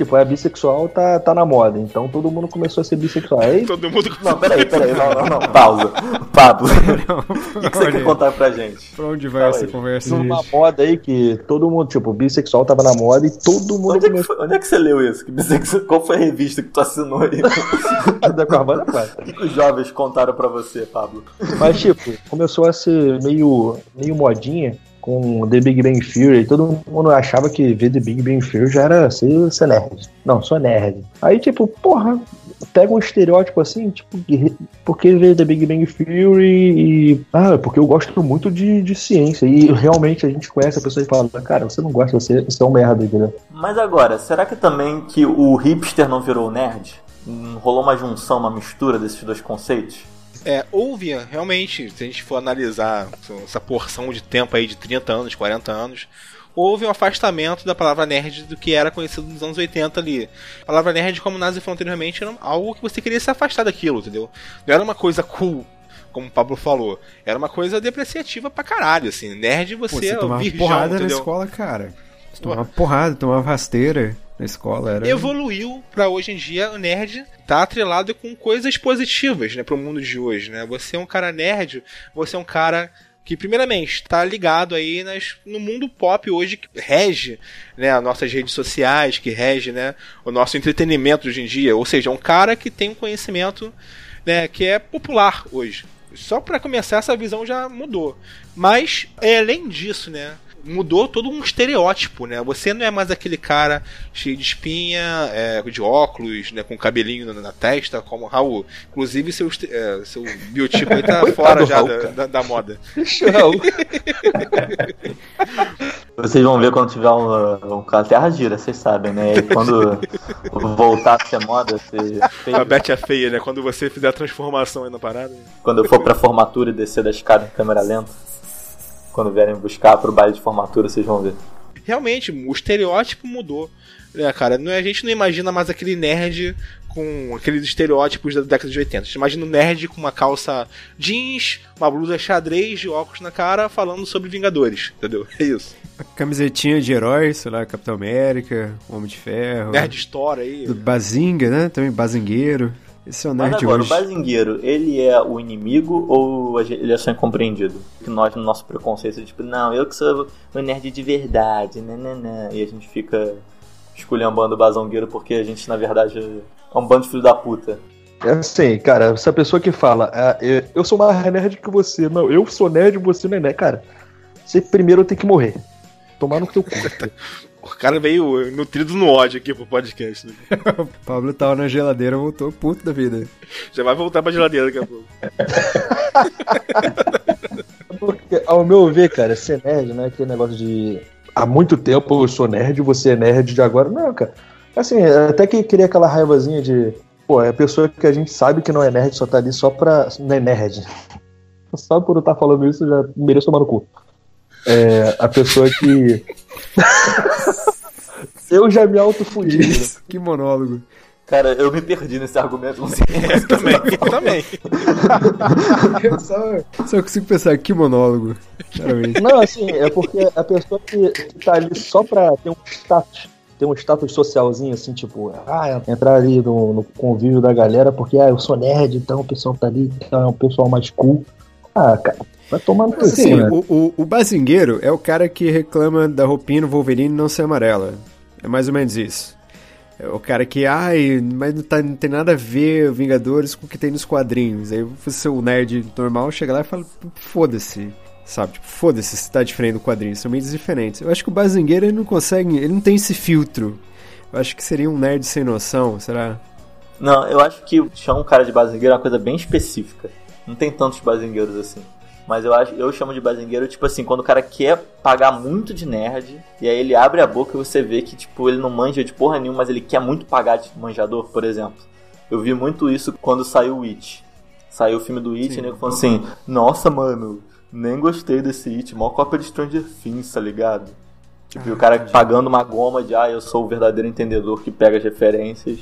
Tipo, é bissexual, tá, tá na moda. Então todo mundo começou a ser bissexual. Aí, Todo mundo Não, peraí, peraí, não, não, não, pausa. Pablo, o que, que você quer contar pra gente? Pra onde vai Fala essa aí. conversa? numa moda aí que todo mundo, tipo, bissexual tava na moda e todo mundo Onde é, que começou onde é que você leu isso? Que bissexual- Qual foi a revista que tu assinou aí? a dar com a banda quase. O que, que os jovens contaram pra você, Pablo? Mas, tipo, começou a ser meio, meio modinha com The Big Bang Theory. Todo mundo achava que ver The Big Bang Theory já era ser, ser nerd. Não, sou nerd. Aí, tipo, porra, pega um estereótipo assim, tipo, porque veio da Big Bang Theory e. Ah, porque eu gosto muito de, de ciência. E realmente a gente conhece a pessoa e fala, cara, você não gosta, você, você é um merda, entendeu? Mas agora, será que também que o hipster não virou nerd? Rolou uma junção, uma mistura desses dois conceitos? É, houve, realmente, se a gente for analisar essa porção de tempo aí de 30 anos, 40 anos, houve um afastamento da palavra nerd do que era conhecido nos anos 80 ali. A palavra nerd, como o Nazi falou anteriormente, era algo que você queria se afastar daquilo, entendeu? Não era uma coisa cool, como o Pablo falou. Era uma coisa depreciativa pra caralho, assim. Nerd Pô, você, você é tomava virgão, porrada na entendeu? escola, cara. Você tomava porrada, tomava rasteira na escola. Era... evoluiu pra hoje em dia o nerd tá atrelado com coisas positivas, né, pro mundo de hoje, né? Você é um cara nerd, você é um cara que primeiramente está ligado aí nas, no mundo pop hoje que rege, né, as nossas redes sociais, que rege, né, o nosso entretenimento hoje em dia, ou seja, é um cara que tem um conhecimento, né, que é popular hoje. Só para começar essa visão já mudou. Mas é, além disso, né, mudou todo um estereótipo, né? Você não é mais aquele cara cheio de espinha, é, de óculos, né, com cabelinho na, na testa, como o Raul. Inclusive, seu, é, seu biotipo aí tá fora já Raul, da, da, da moda. Vocês vão ver quando tiver um, um a Terra gira, vocês sabem, né? E quando voltar a ser moda, ser feio, A Beth é feia, né? Quando você fizer a transformação aí na parada. quando eu for pra formatura e descer da escada em câmera lenta, quando vierem buscar pro baile de formatura, vocês vão ver. Realmente, o estereótipo mudou. Né, cara? É- A gente não imagina mais aquele nerd com aqueles estereótipos da década de 80. A gente imagina um nerd com uma calça jeans, uma blusa xadrez de óculos na cara, falando sobre Vingadores, entendeu? É isso. A camisetinha de herói, sei lá, Capitão América, Homem de Ferro. Nerd Store aí. Do Bazinga, né? Também Bazingueiro. Esse é o Mas nerd agora, o hoje. bazingueiro, ele é o inimigo ou ele é só incompreendido? Que nós, no nosso preconceito, tipo, não, eu que sou o nerd de verdade, nananã. E a gente fica esculhambando o bazongueiro porque a gente, na verdade, é um bando de filho da puta. É assim, cara, essa pessoa que fala, ah, eu, sou mais nerd que você, não, eu sou nerd e você não é nerd, cara, você primeiro tem que morrer. Tomar no teu cu. O cara veio nutrido no ódio aqui pro podcast. Né? O Pablo tava na geladeira, voltou puto da vida. Já vai voltar pra geladeira daqui a pouco. Porque, ao meu ver, cara, ser nerd não é aquele negócio de há muito tempo eu sou nerd, você é nerd de agora. Não, cara. Assim, até que queria aquela raivazinha de. Pô, é a pessoa que a gente sabe que não é nerd, só tá ali só pra. Não é nerd. Só por eu estar falando isso, eu já mereço tomar no cu. É, a pessoa que. eu já me autofudi. né? Que monólogo. Cara, eu me perdi nesse argumento, não sei. É, também, também. Eu só, só consigo pensar, que monólogo. Claramente. Não, assim, é porque a pessoa que, que tá ali só pra ter um status, ter um status socialzinho, assim, tipo, ah, entrar ali no, no convívio da galera, porque ah, eu sou nerd, então o pessoal tá ali, então é um pessoal mais cool. Ah, cara, vai tomar no teu Assim, né? o, o, o bazingueiro é o cara que reclama da roupinha no Wolverine não ser amarela. É mais ou menos isso. É o cara que, ai, mas não, tá- não tem nada a ver Vingadores com o que tem nos quadrinhos. Aí você, o nerd normal, chega lá e fala, foda-se. Sabe, tipo, foda-se se tá diferente do quadrinho, são mídias diferentes. Eu acho que o bazingueiro ele não consegue, ele não tem esse filtro. Eu acho que seria um nerd sem noção, será? Não, eu acho que chamar um cara de bazingueiro é uma coisa bem específica. Não tem tantos bazingueiros assim. Mas eu acho, eu chamo de bazingueiro, tipo assim, quando o cara quer pagar muito de nerd, e aí ele abre a boca e você vê que, tipo, ele não manja de porra nenhuma, mas ele quer muito pagar de manjador, por exemplo. Eu vi muito isso quando saiu o It. Saiu o filme do It e o nego falou assim, nossa, mano, nem gostei desse It, mó cópia de Stranger Things, tá ligado? Tipo, e o cara pagando uma goma de, ah, eu sou o verdadeiro entendedor que pega as referências,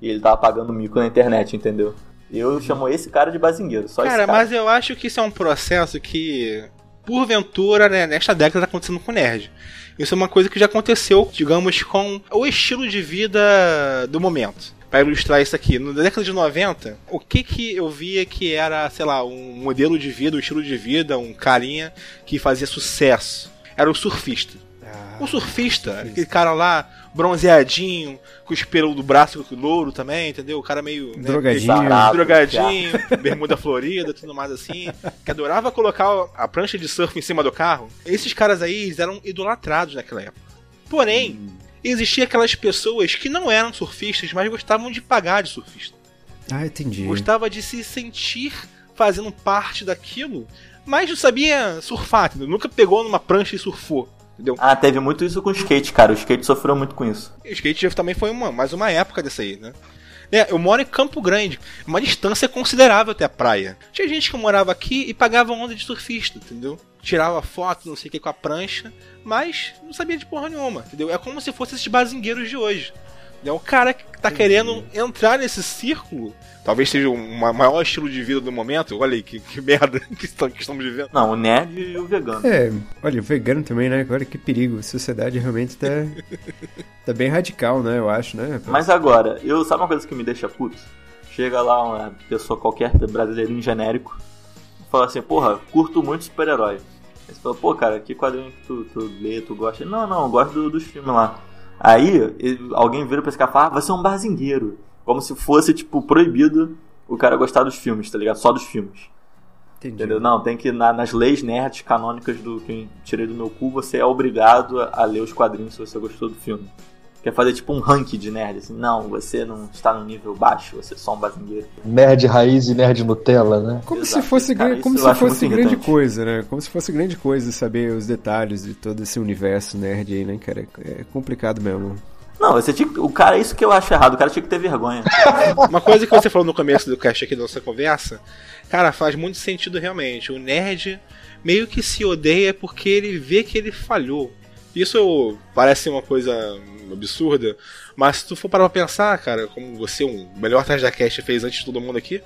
e ele tava pagando mico na internet, entendeu? Eu chamo esse cara de bazingueiro, só Cara, cara. mas eu acho que isso é um processo que, porventura, né, nesta década tá acontecendo com o nerd. Isso é uma coisa que já aconteceu, digamos, com o estilo de vida do momento. Para ilustrar isso aqui, na década de 90, o que que eu via que era, sei lá, um modelo de vida, um estilo de vida, um carinha que fazia sucesso? Era o surfista. O surfista, aquele cara lá, bronzeadinho, com os pelos do braço louro também, entendeu? O cara meio. né, Drogadinho. Sarado, drogadinho, bermuda florida, tudo mais assim, que adorava colocar a prancha de surf em cima do carro. Esses caras aí eles eram idolatrados naquela época. Porém, existia aquelas pessoas que não eram surfistas, mas gostavam de pagar de surfista. Ah, entendi. Gostava de se sentir fazendo parte daquilo, mas não sabia surfar, entendeu? Nunca pegou numa prancha e surfou, entendeu? Ah, teve muito isso com o skate, cara. O skate sofreu muito com isso. O skate também foi uma, mais uma época dessa aí, né? É, eu moro em Campo Grande, uma distância considerável até a praia. Tinha gente que morava aqui e pagava onda de surfista, entendeu? Tirava foto, não sei o que, com a prancha, mas não sabia de porra nenhuma, entendeu? É como se fossem esses bazingueiros de hoje. É o cara que tá querendo entrar nesse círculo. Talvez seja o ma- maior estilo de vida do momento. Olha aí que, que merda que, estamos- vivendo. Não, o nerd e o vegano. É, olha, o vegano também, né? Olha que perigo. A sociedade realmente tá, tá bem radical, né? Eu acho, né? Mas agora, eu sabe uma coisa que me deixa puto? Chega lá uma pessoa qualquer, brasileirinho genérico, e fala assim, porra, curto muito super-herói. Aí você fala, pô, cara, que quadrinho que tu, tu lê, tu gosta? Não, não, eu gosto do- dos filmes lá. Aí alguém vira pra esse cara e fala, ah, você é um barzingueiro. Como se fosse, tipo, proibido o cara gostar dos filmes, tá ligado? Só dos filmes. Entendi. Entendeu? Não, tem que, na- nas leis nerds canônicas do que tirei do meu cu, você é obrigado a, a ler os quadrinhos se você gostou do filme. Quer fazer tipo um ranking de nerd, assim, não, você não está no nível baixo, você é só um bazingueiro. Nerd raiz e nerd Nutella, né? Como Exato, se fosse, cara, como se fosse grande irritante. coisa, né? Como se fosse grande coisa saber os detalhes de todo esse universo nerd aí, né, cara? É complicado mesmo. Não, você tinha que- o cara, isso que eu acho errado, o cara tinha que ter vergonha. Uma coisa que você falou no começo do cast aqui da nossa conversa, cara, faz muito sentido realmente. O nerd meio que se odeia porque ele vê que ele falhou. Isso parece uma coisa absurda, mas se tu for parar pra pensar, cara, como você, um melhor tarde da cast fez antes de todo mundo aqui,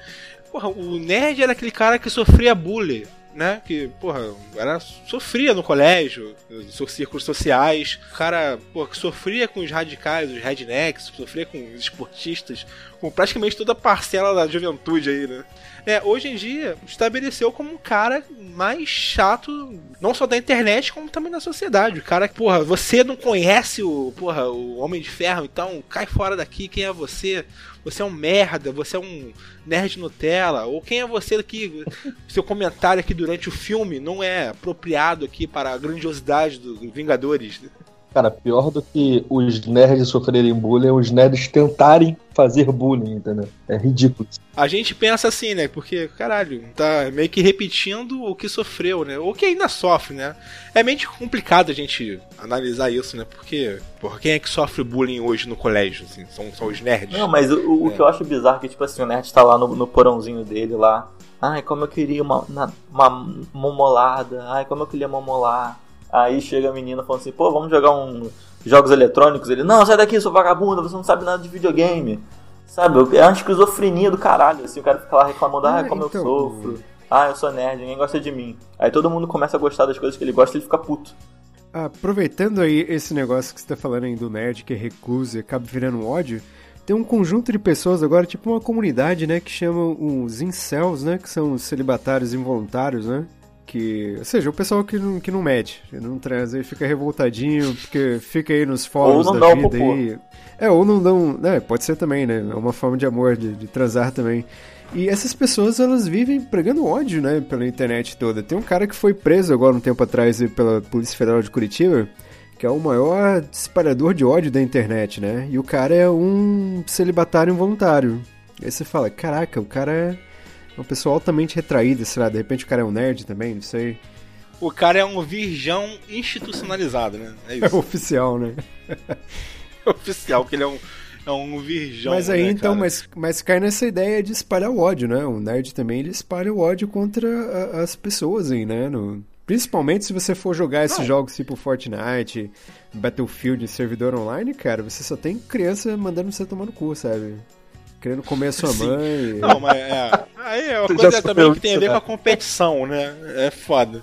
porra, o nerd era aquele cara que sofria bullying. Né? Que, porra, era, sofria no colégio, nos círculos sociais. O cara, porra, que sofria com os radicais, os rednecks, sofria com os esportistas, com praticamente toda a parcela da juventude aí, né? É, hoje em dia, estabeleceu como um cara mais chato, não só da internet, como também na sociedade. O cara, porra, você não conhece o, porra, o Homem de Ferro, então cai fora daqui, quem é você? Você é um merda, você é um nerd Nutella, ou quem é você que seu comentário aqui durante o filme não é apropriado aqui para a grandiosidade dos Vingadores. Cara, pior do que os nerds sofrerem bullying é os nerds tentarem fazer bullying, entendeu? É ridículo. A gente pensa assim, né? Porque, caralho, tá meio que repetindo o que sofreu, né? Ou que ainda sofre, né? É meio complicado a gente analisar isso, né? Porque, porra, quem é que sofre bullying hoje no colégio? Assim? São, são os nerds. Não, mas o, o É. que eu acho bizarro é que, tipo assim, o nerd tá lá no, no porãozinho dele lá. Ai, como eu queria uma, na- uma momolada. Ai, como eu queria momolar. Aí chega a menina falando assim, pô, vamos jogar um jogos eletrônicos. Ele, não, sai daqui, sua vagabunda, você não sabe nada de videogame. Sabe, é uma esquizofrenia do caralho. Assim, o cara fica lá reclamando, ah, Ah, como então, eu sofro. Ah, eu sou nerd, ninguém gosta de mim. Aí todo mundo começa a gostar das coisas que ele gosta e ele fica puto. Aproveitando aí esse negócio que você tá falando aí do nerd que é recluso e acaba virando ódio, tem um conjunto de pessoas agora, tipo uma comunidade, né, que chamam os incels, né, que são os celibatários involuntários, né, que, ou seja, o pessoal que não, que não mede, que não transa e fica revoltadinho, porque fica aí nos fóruns da vida aí. É, ou não dão, né, pode ser também, né, é uma forma de amor, de, de transar também. E essas pessoas, elas vivem pregando ódio, né, pela internet toda. Tem um cara que foi preso agora um tempo atrás pela Polícia Federal de Curitiba, que é o maior disparador de ódio da internet, né? E o cara é um celibatário involuntário. Aí você fala, caraca, o cara é uma pessoa altamente retraída, sei lá, de repente o cara é um nerd também, não sei. O cara é um virgão institucionalizado, né? É É isso. oficial, né? oficial, que ele é um, é um virgão. mas aí né, então, cara? mas, mas cai nessa ideia de espalhar o ódio, né? O nerd também ele espalha o ódio contra a- as pessoas aí, né? No- principalmente se você for jogar esses Não. jogos tipo Fortnite, Battlefield, servidor online, cara, você só tem criança mandando você tomar no cu, sabe? Querendo comer a sua Sim. mãe. Não, mas é. Aí é uma Você coisa também que tem a ver né? com a competição, né? É foda.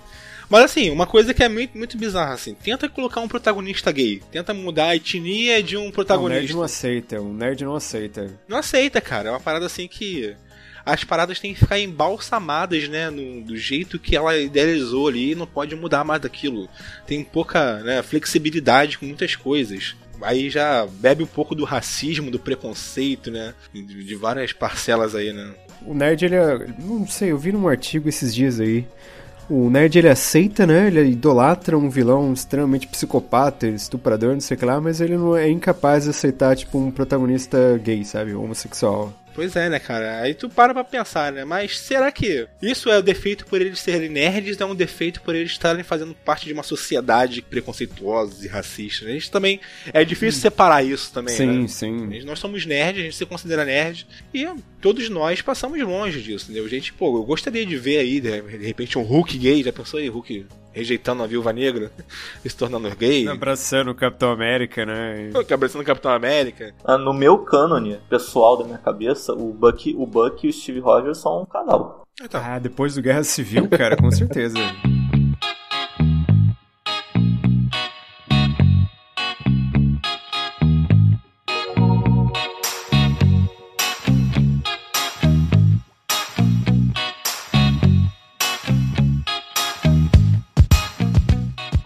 Mas assim, uma coisa que é muito, muito bizarra, assim, tenta colocar um protagonista gay, tenta mudar a etnia de um Não, o nerd protagonista. não aceita, o nerd não aceita. Não aceita, cara. É uma parada assim que. As paradas têm que ficar embalsamadas, né? no- do jeito que ela idealizou ali e não pode mudar mais daquilo. Tem pouca né, flexibilidade com muitas coisas. Aí já bebe um pouco do racismo, do preconceito, né? De, várias parcelas aí, né? O nerd, ele é. Não sei, eu vi num artigo esses dias aí. O nerd ele aceita, né? Ele idolatra um vilão extremamente psicopata, estuprador, não sei o que lá, mas ele não é incapaz de aceitar, tipo, um protagonista gay, sabe? Homossexual. Pois é, né, cara? Aí tu para pra pensar, né? Mas será que isso é o defeito por eles serem nerds? É um defeito por eles estarem fazendo parte de uma sociedade preconceituosa e racista? A gente também. É difícil separar isso também, Sim, né? sim. Nós somos nerds, a gente se considera nerd. E todos nós passamos longe disso, entendeu? Gente, pô, eu gostaria de ver aí, de repente, um Hulk gay. Já pensou aí, Hulk rejeitando a viúva negra e se tornando gay? Abraçando o Capitão América, né? Pô, Abraçando o Capitão América. Ah, No meu cânone pessoal da minha cabeça, o Buck, o Buck e o Steve Rogers são um casal. Então, Ah, depois do Guerra Civil, cara, com certeza.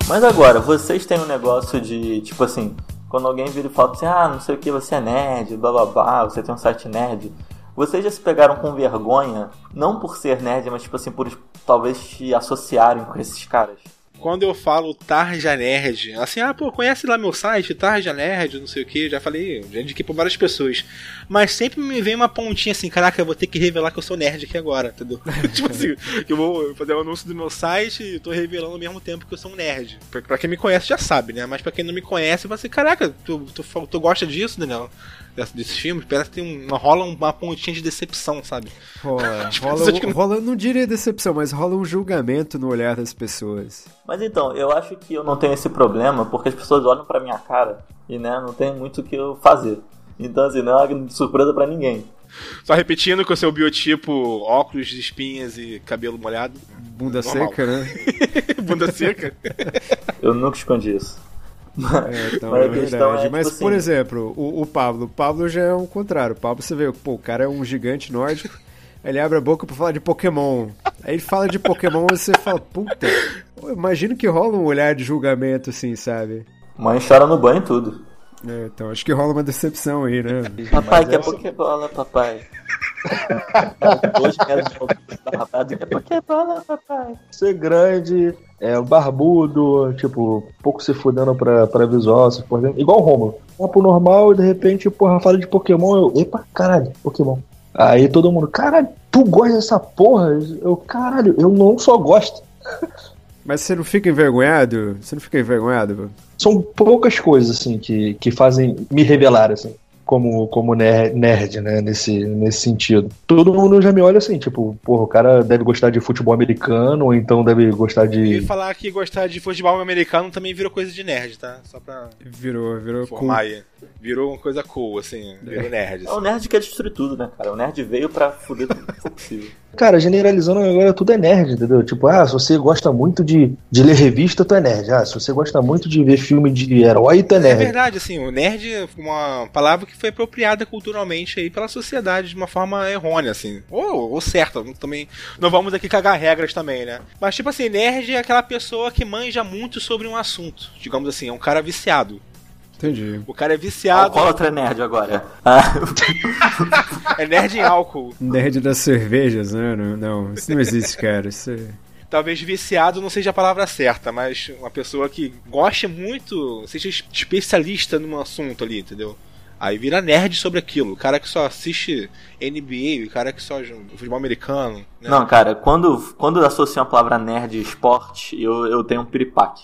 Mas agora, vocês têm um negócio de, tipo assim, quando alguém vira e fala assim, ah, não sei o que, você é nerd, blá blá blá, você tem um site nerd. Vocês já se pegaram com vergonha, não por ser nerd, mas tipo assim, por talvez te associarem com esses caras? Quando eu falo Tarja Nerd, assim, ah, pô, conhece lá meu site, Tarja Nerd, não sei o que, já falei, já indiquei pra várias pessoas. Mas sempre me vem uma pontinha assim, caraca, eu vou ter que revelar que eu sou nerd aqui agora, entendeu? tipo assim, eu vou fazer o um anúncio do meu site e tô revelando ao mesmo tempo que eu sou um nerd. Pra, pra quem me conhece já sabe, né? Mas pra quem não me conhece, vai assim, caraca, tu, tu, tu gosta disso, Daniel? Desse, desses filmes? Parece que tem uma, rola uma pontinha de decepção, sabe? Rola, Tipo, rola, que não- rola, não diria decepção, mas rola um julgamento no olhar das pessoas. Mas então, eu acho que eu não tenho esse problema porque as pessoas olham pra minha cara e, né, não tem muito o que eu fazer. Então, assim, não é uma surpresa pra ninguém. Só repetindo que o seu biotipo, óculos, espinhas e cabelo molhado, Bunda Normal. seca, né? bunda seca. Eu nunca escondi isso. É, então, Mas é questão verdade. é, tipo Mas, por assim- exemplo, o, o Pablo. O Pablo já é o contrário. O Pablo, você vê, pô, o cara é um gigante nórdico. Ele abre a boca pra falar de Pokémon. Aí ele fala de Pokémon e você fala, puta. Eu imagino que rola um olhar de julgamento, assim, sabe? Mãe chora no banho e tudo. É, então, acho que rola uma decepção aí, né? Papai, Mas quer é- Pokébola, papai. Hoje quero rapaz, quer Pokébola, papai. Ser grande, é, barbudo, tipo, pouco se fudendo pra, pra visual, se for igual o Romulo. Papo normal e de repente, porra, fala de Pokémon, eu, epa, caralho, Pokémon. Aí todo mundo, caralho, tu gosta dessa porra? Eu, caralho, eu não só gosto. Mas você não fica envergonhado? Você não fica envergonhado? São poucas coisas, assim, que, que fazem me revelar, assim, como, como ner- nerd, né, nesse, nesse sentido. Todo mundo já me olha assim, tipo, porra, o cara deve gostar de futebol americano, ou então deve gostar E de. falar que gostar de futebol americano também virou coisa de nerd, tá? Só pra Virou, virou com. informar aí. Virou uma coisa cool, assim. Virou nerd. É o nerd que quer destruir tudo, né, cara? O nerd veio pra fuder tudo que for possível. Cara, generalizando agora tudo é nerd, entendeu? Tipo, ah, se você gosta muito de, de ler revista, tu é nerd. Ah, se você gosta muito de ver filme de herói, tu é É nerd. verdade, assim, o nerd é uma palavra que foi apropriada culturalmente aí pela sociedade de uma forma errônea, assim. Ou, ou certa, também. Não vamos aqui cagar regras também, né? Mas, tipo assim, nerd é aquela pessoa que manja muito sobre um assunto. Digamos assim, é um cara viciado. Entendi. O cara é viciado, Alcoólatra é nerd agora. Ah, é nerd em álcool. Nerd das cervejas, né? Não, não, isso não existe, cara. Isso é... Talvez viciado não seja a palavra certa, mas uma pessoa que goste muito, seja especialista num assunto ali, entendeu? Aí vira nerd sobre aquilo. O cara que só assiste NBA, o cara que só joga futebol americano. Né? Não, cara, quando, quando eu associo a palavra nerd e esporte, eu, eu tenho um piripaque.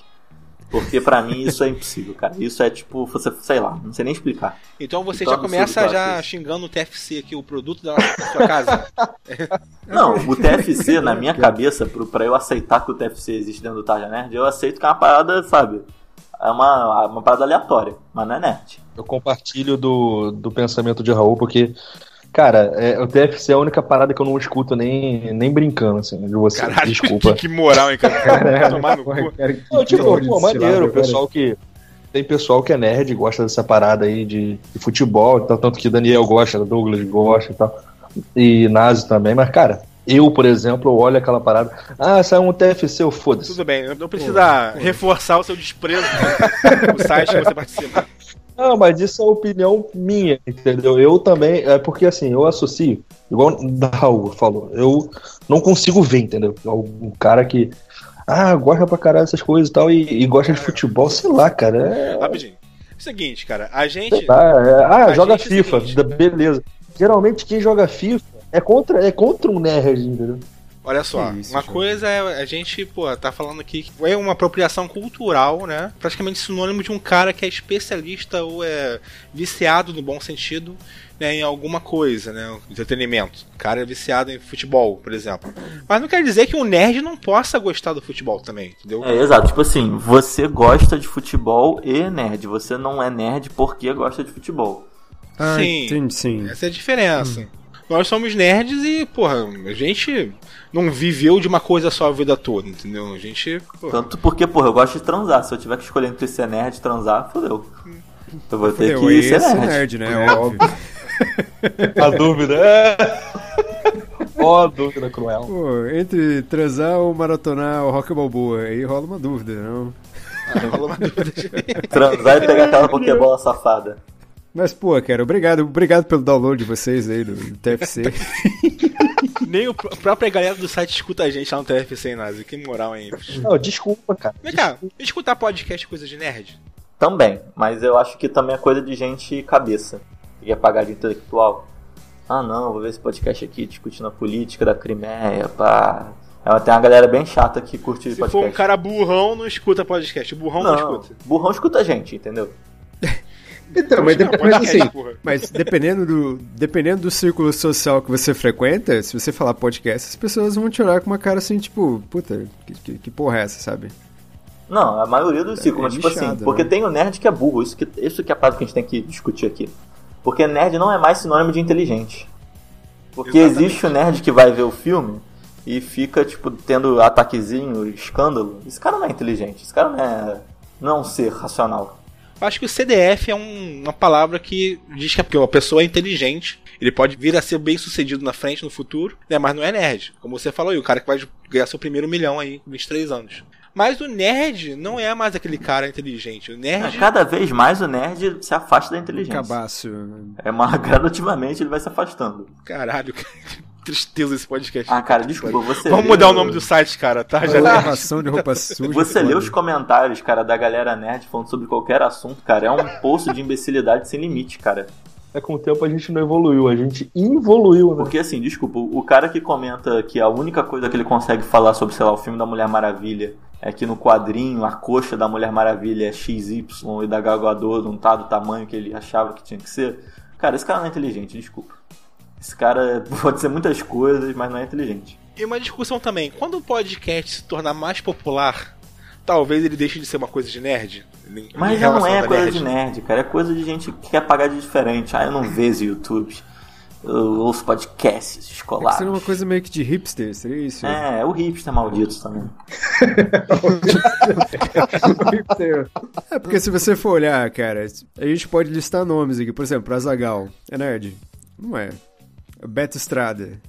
Porque pra mim isso é impossível, cara. Isso é tipo, você, sei lá, não sei nem explicar. Então você Então, já começa já cara. xingando o TFC aqui, o produto da, sua casa. Não, o TFC, na minha cabeça, pro, pra eu aceitar que o TFC existe dentro do Tarja Nerd, eu aceito que é uma parada, sabe? É uma, uma parada aleatória, mas não é nerd. Eu compartilho do, do pensamento de Raul, porque, cara, é, o TFC é a única parada que eu não escuto nem, nem brincando, assim, de você. Caralho, Desculpa. que moral, hein, cara? Tomar no cu. Não, tipo, pô, maneiro, o pessoal que. Tem pessoal que é nerd, gosta dessa parada aí de, de futebol, tal, tanto que Daniel gosta, Douglas gosta e tal. E Nazi também, mas, cara, eu, por exemplo, olho aquela parada. Ah, saiu um TFC, eu foda-se. Tudo bem, não precisa reforçar o seu desprezo do site que você participa. Não, mas isso é opinião minha, entendeu? Eu também, é porque assim, eu associo, igual o Raul falou, eu não consigo ver, entendeu? Um cara que, ah, gosta pra caralho dessas coisas e tal, e, e gosta de futebol, sei lá, cara. É, Rapidinho. Seguinte, cara, a gente. lá, é- ah, a joga gente é o FIFA, seguinte. beleza. Geralmente quem joga FIFA é contra, é contra um nerd, entendeu? Olha só, isso, uma coisa é a gente, pô, tá falando aqui que é uma apropriação cultural, né? Praticamente sinônimo de um cara que é especialista ou é viciado no bom sentido, né, em alguma coisa, né? Entretenimento. O cara é viciado em futebol, por exemplo. Mas não quer dizer que um nerd não possa gostar do futebol também, entendeu? É, exato. Tipo assim, você gosta de futebol e nerd. Você não é nerd porque gosta de futebol. Ah, Sim. entendi, sim. Essa é a diferença. Nós somos nerds e, porra, a gente não viveu de uma coisa só a vida toda, entendeu? A gente. porra, Tanto porque, porra, eu gosto de transar. Se eu tiver que escolher entre ser nerd e transar, fodeu. Eu vou ter Eu, que ser é nerd. nerd, né? Óbvio. A dúvida é. Ó, a dúvida cruel. Pô, entre transar ou maratonar o Rock Balboa, aí rola uma dúvida, não? rola uma dúvida de- Transar e pegar aquela pokebola safada. Mas, pô, cara, obrigado, obrigado pelo download de vocês aí do TFC. Nem o pr- a própria galera do site escuta a gente lá no TFC, hein, Nazi? Que moral, hein? Não, desculpa, cara. Vem cá, escutar podcast é coisa de nerd? Também, mas eu acho que também é coisa de gente cabeça. Que quer pagar de intelectual. Ah não, vou ver esse podcast aqui discutindo a política da Crimeia, pá. É, tem uma galera bem chata que curte Se podcast. for um cara burrão, não escuta podcast. O burrão não, não, escuta. burrão escuta a gente, entendeu? Então, mas, dep- assim, mas dependendo do, dependendo do círculo social que você frequenta, se você falar podcast, as pessoas vão te olhar com uma cara assim, tipo, puta, que, que, que porra é essa, sabe? Não, a maioria dos ciclos, é mas tipo assim, porque né? tem o nerd que é burro, isso que, isso que é a parte que a gente tem que discutir aqui. Porque nerd não é mais sinônimo de inteligente. Porque Exatamente. existe o nerd que vai ver o filme e fica, tipo, tendo ataquezinho, escândalo. Esse cara não é inteligente, esse cara não é, não é um ser racional. Eu Acho que o CDF é um- uma palavra que diz que a pessoa é inteligente. Ele pode vir a ser bem sucedido na frente, no futuro, né? Mas não é nerd. Como você falou aí, o cara que vai ganhar seu primeiro milhão aí, com 23 anos. Mas o nerd não é mais aquele cara inteligente. O nerd. Cada vez mais o nerd se afasta da inteligência. Cabaço. É uma, gradativamente ele vai se afastando. Caralho, cara, tristeza esse podcast. Ah, cara, desculpa, você. Vamos lê mudar o nome do site, cara, tá? Já Lavação de roupa suja. Você lê os comentários, cara, da galera nerd falando sobre qualquer assunto, cara, é um poço de imbecilidade sem limite, cara. É com o tempo a gente não evoluiu, a gente involuiu, né? Porque assim, desculpa, o cara que comenta que a única coisa que ele consegue falar sobre, sei lá, o filme da Mulher Maravilha é que no quadrinho a coxa da Mulher Maravilha é XY e da Gal Gadot não tá do tamanho que ele achava que tinha que ser. Cara, esse cara não é inteligente, desculpa. Esse cara pode ser muitas coisas, mas não é inteligente. E uma discussão também. Quando o podcast se tornar mais popular, talvez ele deixe de ser uma coisa de nerd. Mas já não é coisa nerd. de nerd, cara. É coisa de gente que quer pagar de diferente. Ah, eu não vejo YouTube. Eu ouço podcasts escolares. Seria uma coisa meio que de hipster, seria isso? É, o hipster maldito também. É, porque se você for olhar, cara, a gente pode listar nomes aqui. Por exemplo, Azagal. É nerd? Não é. Beto Estrada.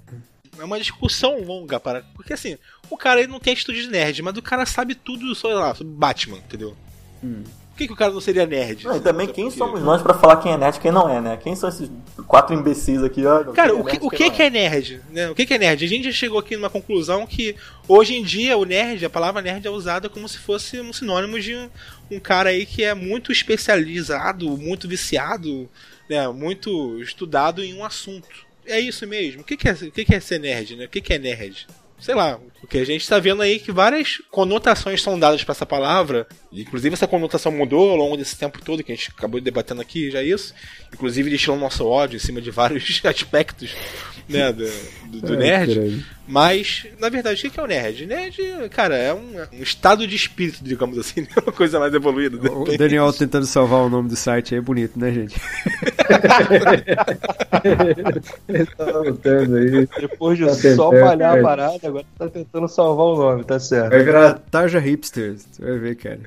É uma discussão longa, para. Porque assim, o cara ele não tem atitude de nerd, mas o cara sabe tudo, sei lá, sobre Batman, entendeu? Por que, que o cara não seria nerd? Não, e também quem porque- somos nós pra falar quem é nerd e quem não é, né? Quem são esses quatro imbecis aqui? Ah, Cara, quem é o que, nerd, o que, que é nerd? Né? O que, que é nerd? A gente já chegou aqui numa conclusão que hoje em dia o nerd, a palavra nerd é usada como se fosse um sinônimo de um, um cara aí que é muito especializado, muito viciado, né? muito estudado em um assunto. É isso mesmo. O que, que, é, o que, que é ser nerd? Né? O que, que é nerd? Sei lá, porque a gente tá vendo aí que várias conotações são dadas pra essa palavra. Inclusive essa conotação mudou ao longo desse tempo todo que a gente acabou debatendo aqui já isso. Inclusive destilando nosso ódio em cima de vários aspectos né, do, do- do Ai, nerd. Mas, na verdade, o que é o nerd? Nerd, cara, é um, é um estado de espírito, digamos assim, né? uma coisa mais evoluída. O. Daniel tentando salvar o nome do site aí é bonito, né, gente? Tá lutando aí. Depois de Tá só tentando, malhar é. a parada, agora tá tentando salvar o nome, tá certo. Vai virar Tarja Hipster, você vai ver, cara.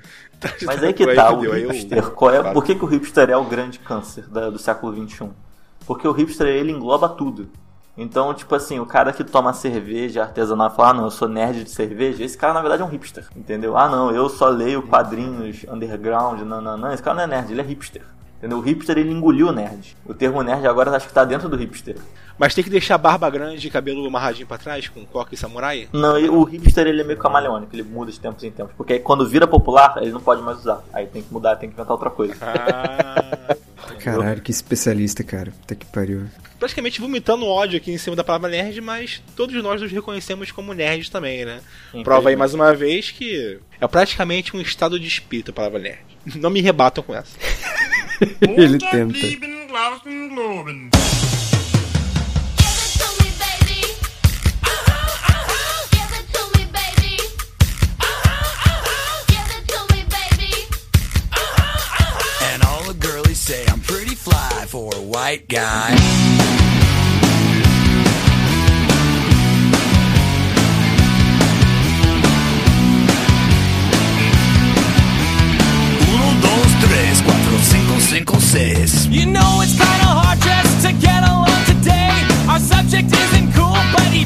Mas aí que tá, o hipster. Qual é, por que, que o hipster é o grande câncer da- do século XXI? Porque o hipster ele engloba tudo. Então, tipo assim, o cara que toma cerveja artesanal fala, ah, não, eu sou nerd de cerveja, esse cara na verdade é um hipster, entendeu? Ah, não, eu só leio quadrinhos underground, não, esse cara não é nerd, ele é hipster. Entendeu? O hipster ele engoliu o nerd. O termo nerd agora acho que tá dentro do hipster. Mas tem que deixar a barba grande e cabelo amarradinho pra trás, com coque e samurai? Não, e o hipster ele é meio camaleônico, ele muda de tempos em tempos. Porque aí quando vira popular, ele não pode mais usar. Aí tem que mudar, tem que inventar outra coisa. Ah. Caralho, que especialista, cara. Puta que pariu. Praticamente vomitando ódio aqui em cima da palavra nerd, mas todos nós nos reconhecemos como nerds também, né? Prova aí mais uma vez que é praticamente um estado de espírito a palavra nerd. Não me rebatam com essa. And all the tenta. Say I'm pretty fly for a white guy. tres, cinco, cinco. You know it's kinda hard just to get along today. Our subject isn't cool, but he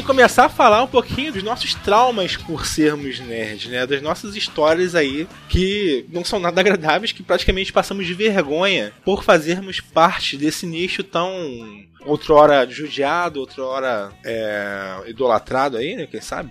Aqui começar a falar um pouquinho dos nossos traumas por sermos nerds, né? Das nossas histórias aí que não são nada agradáveis, que praticamente passamos de vergonha por fazermos parte desse nicho tão outrora judiado, outrora é, idolatrado aí, né? Quem sabe?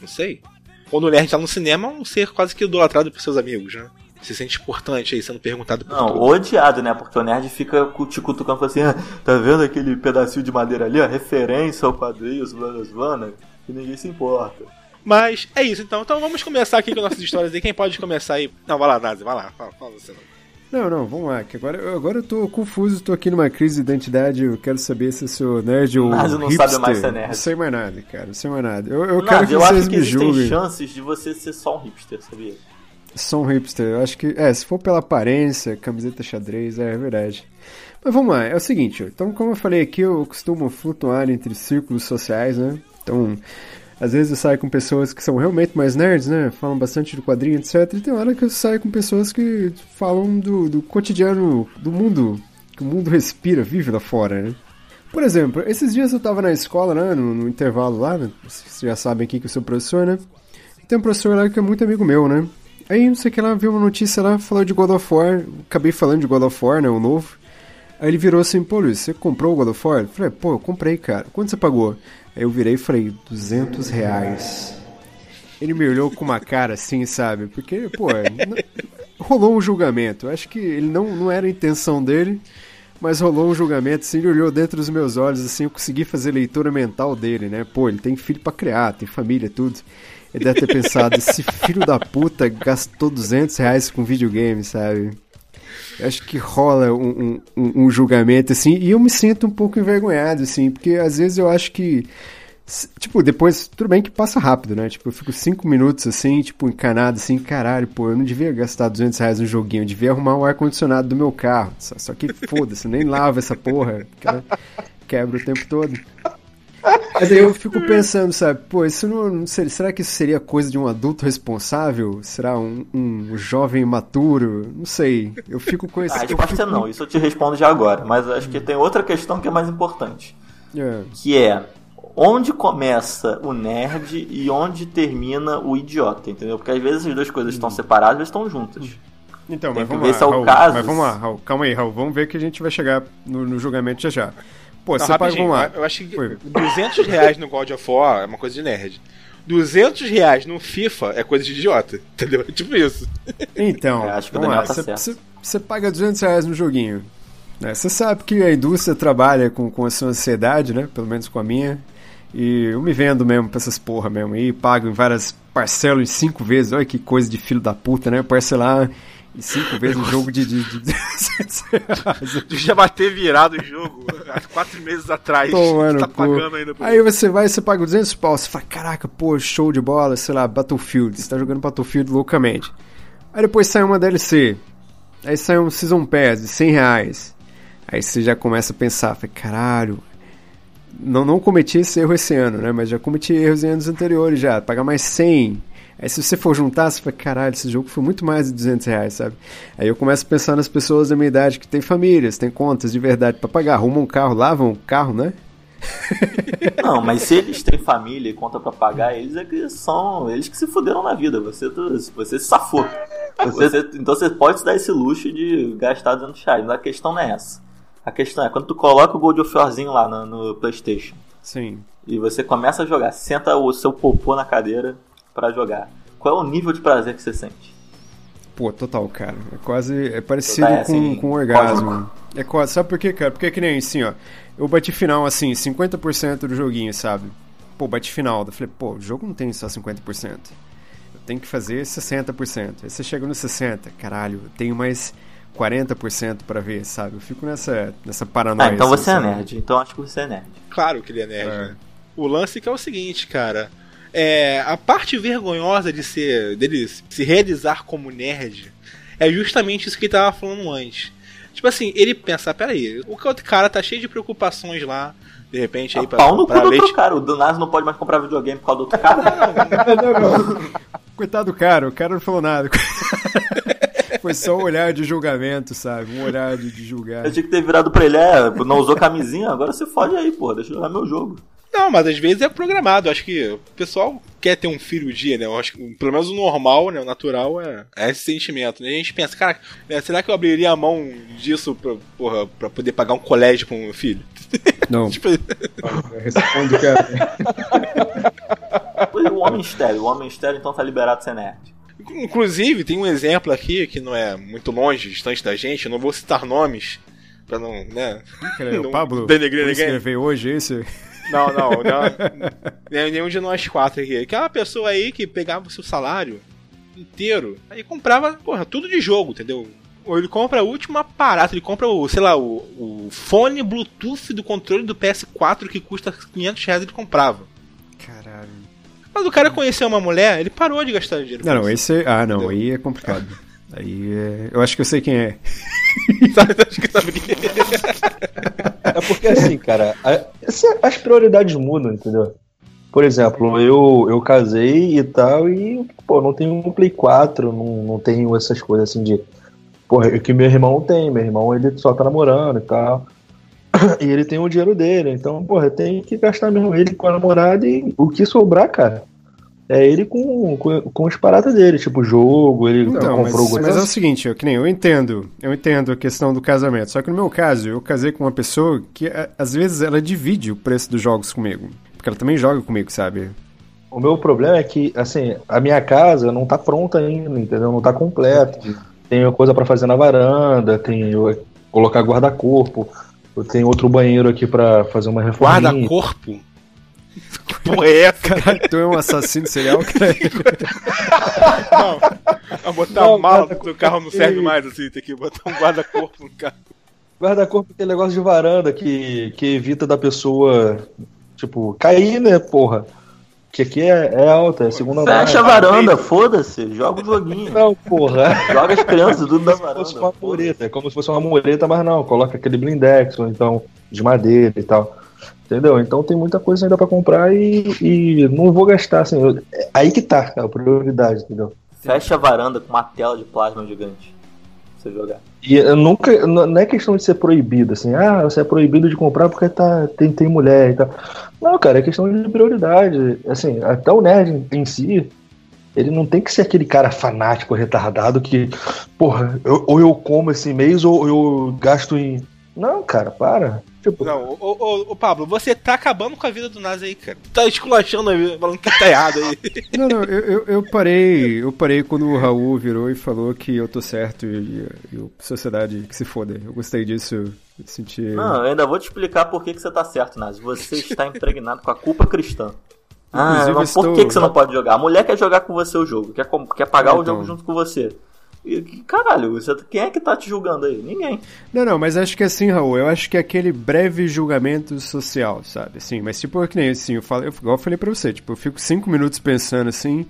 Não sei. Quando o nerd tá no cinema, é um ser quase que idolatrado por seus amigos, né? Se sente importante aí, sendo perguntado por Não, todos. odiado, né? Porque o nerd fica te cutucando assim, ah, tá vendo aquele pedacinho de madeira ali, ó? Referência ao quadrinho, Svana Svana, que ninguém se importa. Mas é isso, então. Então vamos começar aqui com nossas histórias aí. Quem pode começar aí? Não, vai lá, Nazi, vai lá. Fala, fala você. não. Não, não, vamos lá. Que agora, eu- agora eu tô confuso, tô aqui numa crise de identidade. Eu quero saber se eu sou nerd ou Nazi não hipster. sabe mais ser nerd. Não sei mais nada, cara. Não sei mais nada. Eu, eu Não, quero que eu vocês acho que me existem julguem. chances de você ser só um hipster, sabia? Um hipster. Eu acho que. É, se for pela aparência, camiseta xadrez, é, é verdade. Mas vamos lá, é o seguinte, então como eu falei aqui, eu costumo flutuar entre círculos sociais, né? Então, às vezes eu saio com pessoas que são realmente mais nerds, né? Falam bastante do quadrinho, etc. E tem hora que eu saio com pessoas que falam do, do cotidiano, do mundo, que o mundo respira, vive lá fora, né? Por exemplo, esses dias eu tava na escola, né? No, no intervalo lá, né? Vocês já sabem aqui que eu sou professor, né? Tem um professor lá que é muito amigo meu, né? Aí, não sei o que lá, viu uma notícia lá, falou de God of War. Acabei falando de God of War, né? O novo. Aí ele virou assim, pô, Luiz, você comprou o God of War? Eu falei, pô, eu comprei, cara. Quanto você pagou? Aí eu virei e falei, 200 reais. Ele me olhou com uma cara assim, sabe? Porque, pô, n- rolou um julgamento. Eu acho que ele não, não era a intenção dele, mas rolou um julgamento, assim, ele olhou dentro dos meus olhos, assim, eu consegui fazer leitura mental dele, né? Pô, ele tem filho pra criar, tem família, tudo. Ele deve ter pensado, esse filho da puta gastou 200 reais com videogame, sabe? Eu acho que rola um, um- um, um julgamento, assim, e eu me sinto um pouco envergonhado, assim, porque às vezes eu acho que. Tipo, depois, tudo bem que passa rápido, né? Tipo, eu fico cinco minutos assim, tipo, encanado, assim, caralho, pô, eu não devia gastar 200 reais no joguinho, eu devia arrumar o ar-condicionado do meu carro. Só, só que foda-se, nem lavo essa porra, quebra o tempo todo. Mas aí eu fico pensando, sabe, pô, isso não, não seria, será que isso seria coisa de um adulto responsável? Será um, um jovem maturo? Não sei. Eu fico com esse. A eu resposta é fico- não, isso eu te respondo já agora. Mas acho que tem outra questão que é mais importante. É. Que é onde começa o nerd e onde termina o idiota, entendeu? Porque às vezes as duas coisas estão separadas, mas estão juntas. Então, Tem mas que vamos ver lá, se é o Raul, caso. Mas vamos lá, Raul. Calma aí, Raul. Vamos ver que a gente vai chegar no, no julgamento já já. Pô, Não, você vamos lá. Eu acho que Oi. 200 reais no God of War é uma coisa de nerd. 200 reais no FIFA é coisa de idiota, entendeu? É Tipo isso. Então, É, acho que o vamos lá. Tá Você- você paga 200 reais no joguinho. né? Você sabe que a indústria trabalha com, com a sua ansiedade, né? Pelo menos com a minha. E eu me vendo mesmo pra essas porra mesmo. E pago em várias parcelas em cinco vezes. Olha que coisa de filho da puta, né? Parcelar cinco vezes o jogo de, de, de 200 reais. Tu já bater virado o jogo há quatro meses atrás. Tomando tá pagando ainda por Aí você vai você paga 200 pau. Você fala, caraca, pô, show de bola, sei lá, Battlefield. Você tá jogando Battlefield loucamente. Aí depois sai uma DLC. Aí sai um Season Pass de 100 reais. Aí você já começa a pensar, fala, caralho, não, não cometi esse erro esse ano, né? Mas já cometi erros em anos anteriores já. Pagar mais 100. Aí se você for juntar, você fala, caralho, esse jogo foi muito mais de 200 reais, sabe? Aí eu começo a pensar nas pessoas da minha idade que têm famílias, têm contas de verdade pra pagar. Arrumam um carro, lavam um carro, né? Não, mas se eles têm família e conta pra pagar, eles é que são. Eles que se fuderam na vida. Você, você se safou. Você- então você pode se dar esse luxo de gastar 200 reais. Mas a questão não é essa. A questão é quando tu coloca o Gold of Warzinho lá no, no PlayStation Sim. e você começa a jogar, senta o seu popô na cadeira pra jogar. Qual é o nível de prazer que você sente? Pô, total, cara. É quase. É parecido Total, é com, assim, com orgasmo. É quase. Sabe por quê, cara? Porque é que nem assim, ó. Eu bati final, assim, 50% do joguinho, sabe? Pô, bati final. Eu falei, pô, o jogo não tem só 50%. Eu tenho que fazer 60%. Aí você chega no 60%. Caralho, eu tenho mais 40% pra ver, sabe? Eu fico nessa, nessa paranoia. Ah, então assim, você é sabe? nerd. Então acho que você é nerd. Claro que ele é nerd, É. né? O lance que é o seguinte, cara. É, a parte vergonhosa de ser dele se realizar como nerd é justamente isso que ele tava falando antes. Tipo assim, ele pensa, peraí, o outro cara tá cheio de preocupações lá, de repente aí Ah, pau no cu pra do outro cara. O Donazio não pode mais comprar videogame por causa do outro cara. Coitado do cara, o cara não falou nada. Foi só um olhar de julgamento, sabe? Um olhar de, de julgar. Eu tinha que ter virado pra ele, é, não usou camisinha, agora você fode aí, pô, deixa eu jogar meu jogo. Não, mas às vezes é programado. Acho que o pessoal quer ter um filho dia, né? Eu acho que pelo menos o normal, né? O natural é, é esse sentimento. Né? A gente pensa, cara, né, será que eu abriria a mão disso pra, porra, pra poder pagar um colégio pro meu filho? Não, Tipo, responde, cara. E o Homem Estéreo, o Homem Estéreo então tá liberado de ser nerd. Inclusive, tem um exemplo aqui que não é muito longe, distante da gente, eu não vou citar nomes, pra não, né? Cara, Não o Pablo, denegrir que ninguém. hoje, esse... Não, não, não. Nenhum de nós quatro aqui. Aquela pessoa aí que pegava o seu salário inteiro e comprava, porra, tudo de jogo, entendeu? Ou ele compra a última parada, ele compra o, sei lá, o, o fone Bluetooth do controle do PS4 que custa 500 reais, ele comprava. Caralho. Mas o cara conheceu uma mulher, ele parou de gastar dinheiro. Não, não, esse... Ah, não, Entendeu? aí é complicado. Aí é... Eu acho que eu sei quem é. Acho que sabe que- É porque assim, cara, essa- as prioridades mudam, entendeu? Por exemplo, eu, eu casei e tal, e, pô, não tenho um Play 4, não, não tenho essas coisas assim de. Porra, o que meu irmão tem, meu irmão ele só tá namorando e tal. E ele tem o dinheiro dele, então, porra, tenho que gastar mesmo ele com a namorada e o que sobrar, cara. É ele com, com, com as paradas dele, tipo jogo, ele Então, mas, comprou mas é o seguinte, eu, que nem eu entendo, eu entendo a questão do casamento. Só que no meu caso, eu casei com uma pessoa que a- às vezes ela divide o preço dos jogos comigo. Porque ela também joga comigo, sabe? O meu problema é que, assim, a minha casa não tá pronta ainda, entendeu? Não tá completa. Tenho coisa pra fazer na varanda, tenho colocar guarda-corpo, eu tenho outro banheiro aqui pra fazer uma reforma. Guarda-corpo? Porra é essa? Caralho, tu é um assassino serial, cara. Não, a botar Não, a mala do carro não serve mais assim, tem que botar um guarda-corpo no carro. Guarda-corpo tem negócio de varanda que, que evita da pessoa, tipo, cair, né, porra? Que aqui é, é alta, é segunda Fecha a andar. varanda, foda-se, joga o joguinho. Não, porra. Joga as crianças tudo na como se fosse uma varanda. mureta, é como se fosse uma mureta, mas não, coloca aquele blindex, ou então de madeira e tal. Entendeu? Então tem muita coisa ainda pra comprar e, e não vou gastar, assim. eu- é aí que tá, a prioridade, entendeu? Fecha a varanda com uma tela de plasma gigante. Pra você jogar. E eu nunca. Não é questão de ser proibido, assim, ah, você é proibido de comprar porque tá, tem, tem mulher e tal. Não, cara, é questão de prioridade. Assim, até o nerd em, em si, ele não tem que ser aquele cara fanático, retardado que, porra, eu- ou eu como esse mês ou eu gasto em. Não, cara, para. Tipo, Não, ô, ô, ô, Pablo, você tá acabando com a vida do Nazi aí, cara. Tá esculachando a vida, falando que tá errado aí. Não, não, eu, eu, eu parei. Eu parei quando o Raul virou e falou que eu tô certo e, e a sociedade que se foda. Eu gostei disso, eu senti. Não, eu ainda vou te explicar por que, que você tá certo, Nazi. Você está impregnado com a culpa cristã. Ah, Inclusive, mas por estou- que, que você não pode jogar? A mulher quer jogar com você o jogo, quer, quer pagar Ah, o então. jogo junto com você. Caralho, você- quem é que tá te julgando aí? Ninguém. Não, não, mas acho que assim, Raul, eu acho que é aquele breve julgamento social, sabe? Assim, mas tipo, que nem assim, eu falo, eu, igual eu falei pra você, tipo, eu fico cinco minutos pensando assim,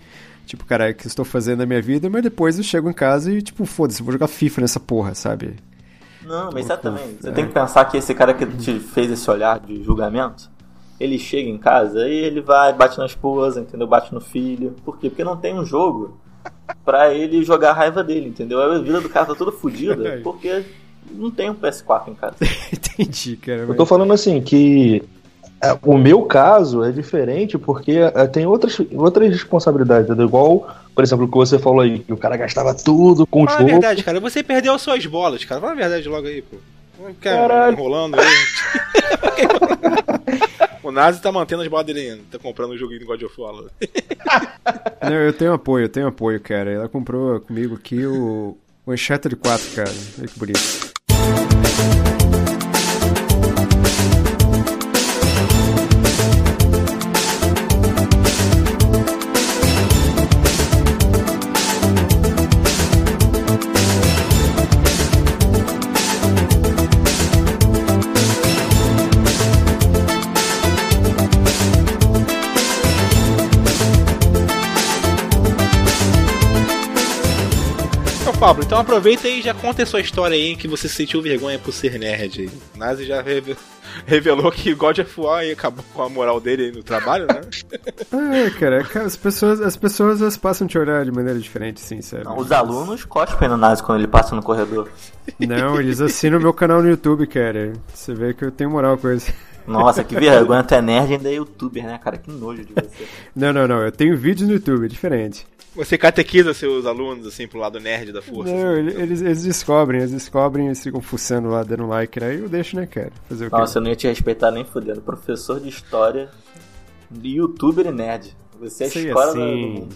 tipo, cara, o que eu estou fazendo na minha vida, mas depois eu chego em casa e, tipo, foda-se, eu vou jogar FIFA nessa porra, sabe? Não, mas sabe também, você É. tem que pensar que esse cara que te fez esse olhar de julgamento, ele chega em casa e ele vai, bate na esposa, entendeu? Bate no filho. Por quê? Porque não tem um jogo pra ele jogar a raiva dele, entendeu? A vida do cara tá toda fodida porque não tem um PS4 em casa. Entendi, cara. Eu Mas... tô falando assim, que é, o meu caso é diferente porque é, tem outras, outras responsabilidades, entendeu? Igual, por exemplo, o que você falou aí, que o cara gastava tudo com o Fala a jogo. verdade, cara. Você perdeu suas bolas, cara. Fala a verdade logo aí, pô. Não Caralho. enrolando aí. o Nazi tá mantendo as bolas dele ainda. Tá comprando um joguinho do God of War. Não, eu tenho apoio, eu tenho apoio, cara. Ela comprou comigo aqui o, o Uncharted 4, cara. Olha que bonito. Pablo, então aproveita e já conta a sua história aí que você sentiu vergonha por ser nerd. aí. O Nazi já reve- revelou que God of War acabou com a moral dele aí no trabalho, né? Ah, cara, cara, as pessoas, as pessoas elas passam a te olhar de maneira diferente, sim, sabe? Não, os alunos cospem no Nazi quando ele passa no corredor. Não, eles assinam meu canal no YouTube, cara. Você vê que eu tenho moral com isso. Nossa, que vergonha, tu é nerd e ainda é youtuber, né, cara? Que nojo de você. Não, não, não, eu tenho vídeos no YouTube, é diferente. Você catequiza seus alunos, assim, pro lado nerd da força. Não, ele- eles, eles descobrem, eles descobrem, eles ficam fuçando lá, dando like, aí eu deixo, né, cara? Fazer o quê? Nossa, eu não ia te respeitar nem fudendo. Professor de história, de youtuber e nerd. Você é a Sei escola do- do assim. mundo.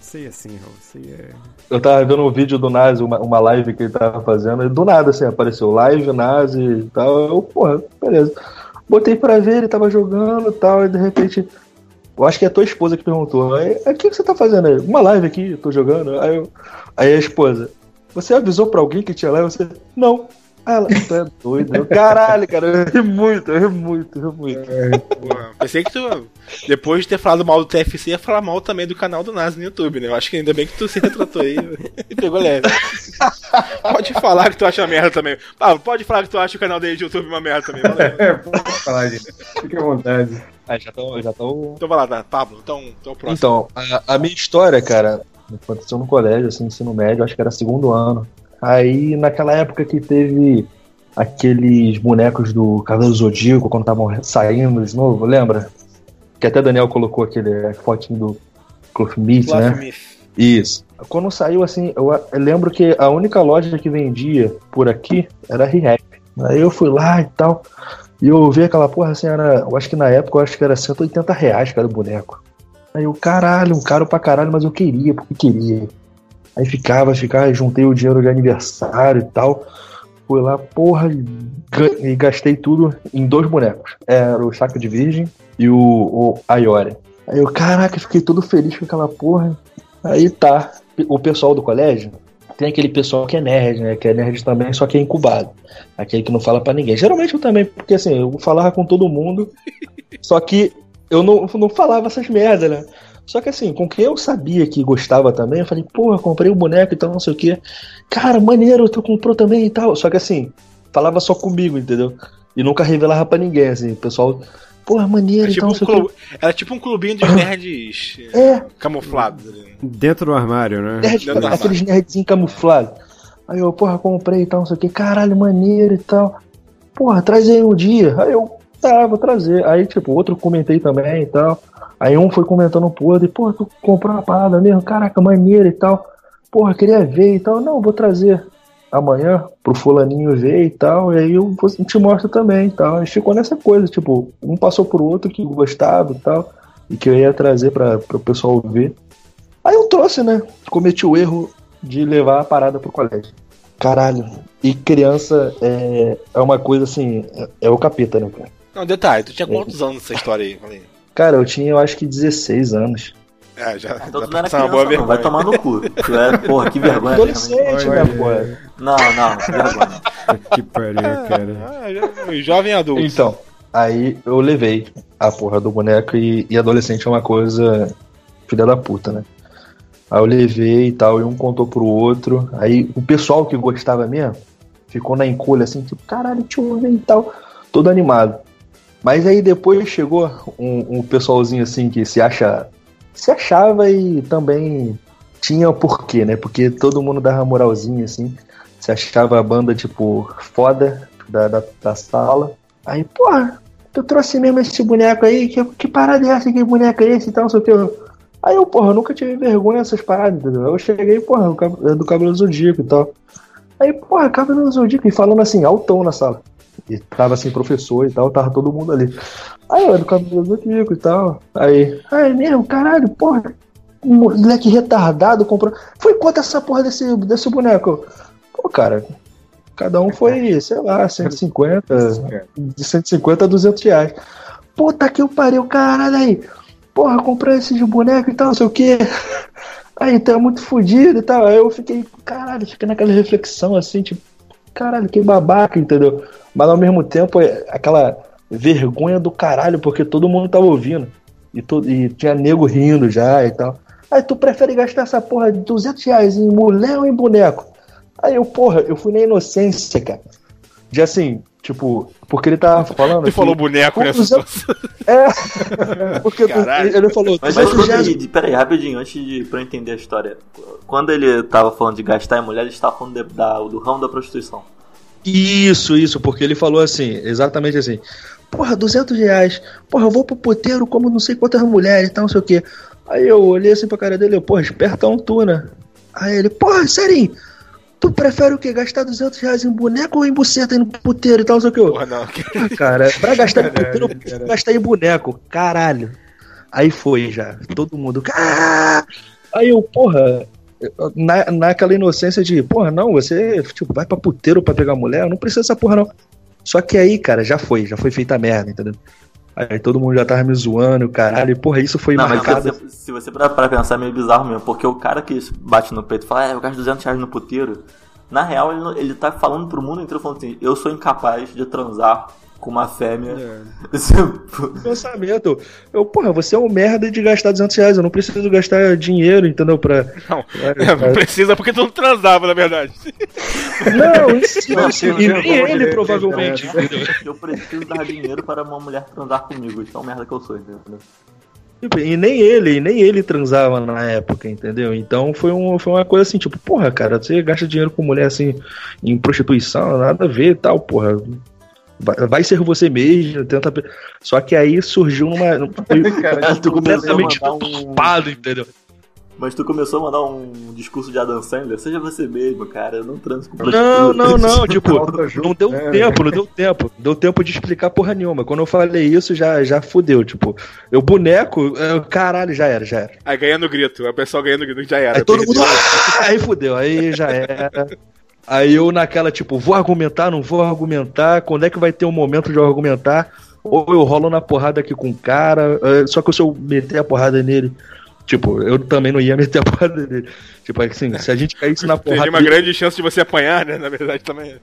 Sei assim, Raul, sei é. Eu tava vendo um vídeo do Nazi, uma, uma live que ele tava fazendo, e do nada, assim, apareceu live, Nazi e tal. Eu, porra, beleza. Botei pra ver, ele tava jogando e tal, e de repente. Eu acho que é a tua esposa que perguntou. Aí, o que, você tá fazendo aí? Uma live aqui, eu tô jogando. Aí, eu- aí a esposa, você avisou pra alguém que tinha live? Você, não. Aí ela, tu é doido. Eu, Caralho, cara, eu ri muito, eu ri muito, eu ri muito. Porra, pensei que tu, depois de ter falado mal do TFC, ia falar mal também do canal do Nazi no YouTube, né? Eu acho que ainda bem que tu se retratou aí e pegou leve. Pode falar que tu acha merda também. Pablo, pode falar que tu acha o canal dele de YouTube uma merda também. Valeu. É, pode falar, gente. Fique à vontade. Aí já estão. Já tão... Então vai lá, tá, Pablo. Então, então o próximo. Então, a, a minha história, cara, aconteceu no colégio, assim, ensino médio, acho que era segundo ano. Aí, naquela época que teve aqueles bonecos do Cavaleiro Zodíaco, quando estavam saindo de novo, lembra? Que até Daniel colocou aquele fotinho do Cloth Meat, né? Isso. Quando saiu, assim, eu, eu lembro que a única loja que vendia por aqui era a ReHap. Aí eu fui lá e tal, e eu vi aquela porra, assim, era, eu acho que na época, eu acho que era 180 reais, cara, o boneco. Aí eu, caralho, um caro pra caralho, mas eu queria, porque queria. Aí ficava, ficava, juntei o dinheiro de aniversário e tal. Fui lá, porra, e e gastei tudo em dois bonecos. Era o Saco de Virgem e o, o Ayori. Aí eu, caraca, fiquei todo feliz com aquela porra. Aí tá, o pessoal do colégio tem aquele pessoal que é nerd, né? Que é nerd também, só que é incubado. Aquele que não fala pra ninguém. Geralmente eu também, porque assim, eu falava com todo mundo, só que eu não, não falava essas merdas, né? Só que assim, com quem eu sabia que gostava também, eu falei, porra, comprei o boneco e tal, não sei o quê. Cara, maneiro, tu comprou também e tal. Só que assim, falava só comigo, entendeu? E nunca revelava pra ninguém, assim, o pessoal, porra, maneiro e tipo, tal, um clube, era tipo um clubinho dos nerds É, camuflados. ali, né? Dentro do armário, né? nerd, Dentro aqueles nerdzinhos camuflados. Aí eu, porra, comprei e tal, não sei o que, caralho, maneiro e tal. Porra, traz aí um dia. Aí eu, tá, vou trazer. Aí, tipo, outro comentei também e tal. Aí um foi comentando pro outro, e, porra, tu comprou uma parada mesmo, caraca, maneiro e tal. Porra, queria ver e tal. Não, vou trazer amanhã pro fulaninho ver e tal. E aí eu te mostro também e tal. E ficou nessa coisa, tipo, um passou pro outro que gostava e tal. E que eu ia trazer pra, pro pessoal ver. Aí eu trouxe, né? Cometi o erro de levar a parada pro colégio. Caralho. E criança é, é uma coisa assim, é, é o capeta, né, cara? Não, detalhe, tu tinha quantos anos nessa história aí? Cara, eu tinha, eu acho que 16 anos. É, já. Então tu não era criança, boa não. vergonha. Vai tomar no cu. Tu é, porra, que vergonha. Adolescente, Olha né, porra? Não, não, que vergonha. Que pariu, cara. Ah, já- jovem adulto. Então, aí eu levei a porra do boneco e, e adolescente é uma coisa filha da puta, né? Aí eu levei e tal, e um contou pro outro. Aí o pessoal que gostava mesmo ficou na encolha assim, tipo, caralho, deixa eu ver e tal, todo animado. Mas aí depois chegou um, um pessoalzinho assim que se acha. Se achava e também tinha o porquê, né? Porque todo mundo dava moralzinha assim. Se achava a banda, tipo, foda da, da, da sala. Aí, porra, tu trouxe mesmo esse boneco aí? Que, que parada é essa? Que boneco é esse e tal, não sei o que. Aí eu, porra, nunca tive vergonha dessas paradas, entendeu? Eu cheguei, porra, do cabelo zodíaco e tal. Aí, porra, cabelo zodíaco, e falando assim, altão na sala. E tava assim, professor e tal, tava todo mundo ali. Aí eu, é do cabelo zodíaco e tal. Aí, aí mesmo, caralho, porra. Moleque retardado comprou. Foi quanto essa porra desse, desse boneco? Pô, cara, cada um foi, sei lá, 150, de 150 a 200 reais. Puta que eu pariu, caralho aí. Porra, comprei esse de boneco e tal, não sei o que. Aí, é muito fodido e tal. Aí eu fiquei, caralho, fiquei naquela reflexão assim, tipo, caralho, que babaca, entendeu? Mas ao mesmo tempo, é aquela vergonha do caralho, porque todo mundo tava ouvindo. E, todo, e tinha nego rindo já e tal. Aí tu prefere gastar essa porra de 200 reais em mulher ou em boneco? Aí eu, porra, eu fui na inocência, cara. De assim, tipo, porque ele tava falando. Que- falou boneco nessa Os- situação. É. Porque Caralho. ele falou, Mas 200 quando reais. ele, peraí, rapidinho, antes de pra eu entender a história. Quando ele tava falando de gastar em mulher, ele estava falando de- da- do ramo da prostituição. Isso, isso, porque ele falou assim, exatamente assim. Porra, 200 reais. Porra, eu vou pro puteiro como não sei quantas mulheres e tal, não sei o quê. Aí eu olhei assim pra cara dele, eu, porra, espertão tu, né? Aí ele, porra, Serinho, tu prefere o quê? Gastar 200 reais em boneco ou em buceta aí no puteiro e tal, não sei o quê? Eu, Porra, não. Ah, cara, pra gastar em puteiro, eu prefiro gastar em boneco. Caralho. Aí foi já. Todo mundo. "Ah!" Aí eu, porra. Na, naquela inocência de, porra, não, você tipo, vai pra puteiro pra pegar mulher, não precisa dessa porra, não. Só que aí, cara, já foi, já foi feita a merda, entendeu? Aí todo mundo já tava me zoando, caralho, e porra, isso foi não, mas se marcado. você, se você parar pra pensar, é meio bizarro mesmo. Porque o cara que bate no peito e fala, é, eu gasto 200 reais no puteiro. Na real, ele, ele tá falando pro mundo inteiro, falando assim, eu sou incapaz de transar com uma fêmea. Pensamento. Eu, porra, você é um merda de gastar 200 reais, eu não preciso gastar dinheiro, entendeu? Pra. Não, pra- é, não precisa porque tu não transava, na verdade. Não, isso, Não, sim, e não, nem vamos ele direito, provavelmente. né? eu preciso dar dinheiro para uma mulher transar comigo. Isso é uma merda que eu sou, entendeu? E nem ele, e nem ele transava na época, entendeu? Então foi, um, foi uma coisa assim, tipo, porra, cara, você gasta dinheiro com mulher assim em prostituição, nada a ver e tal, porra. Vai, vai ser você mesmo, tenta. Só que aí surgiu numa. num- Cara, tu começou a completamente mandar um... entendeu? Mas tu começou a mandar um discurso de Adam Sandler. Seja você mesmo, cara. Eu não transo com Não, não, não, tipo, não deu né? tempo, não deu tempo. Deu tempo de explicar porra nenhuma. Quando eu falei isso, já, já fudeu. Tipo, eu boneco, é, caralho, já era, já era. Aí ganhando grito, o pessoal ganhando grito, já era. Aí todo mundo. Aí fudeu, aí já era. Aí eu naquela, tipo, vou argumentar, não vou argumentar, quando é que vai ter um momento de eu argumentar? Ou eu rolo na porrada aqui com o cara, eh, só que se eu meter a porrada nele, tipo, eu também não ia meter a porrada nele. Tipo, assim, se a gente caísse na porrada. Teria uma dele- grande chance de você apanhar, né? Na verdade também.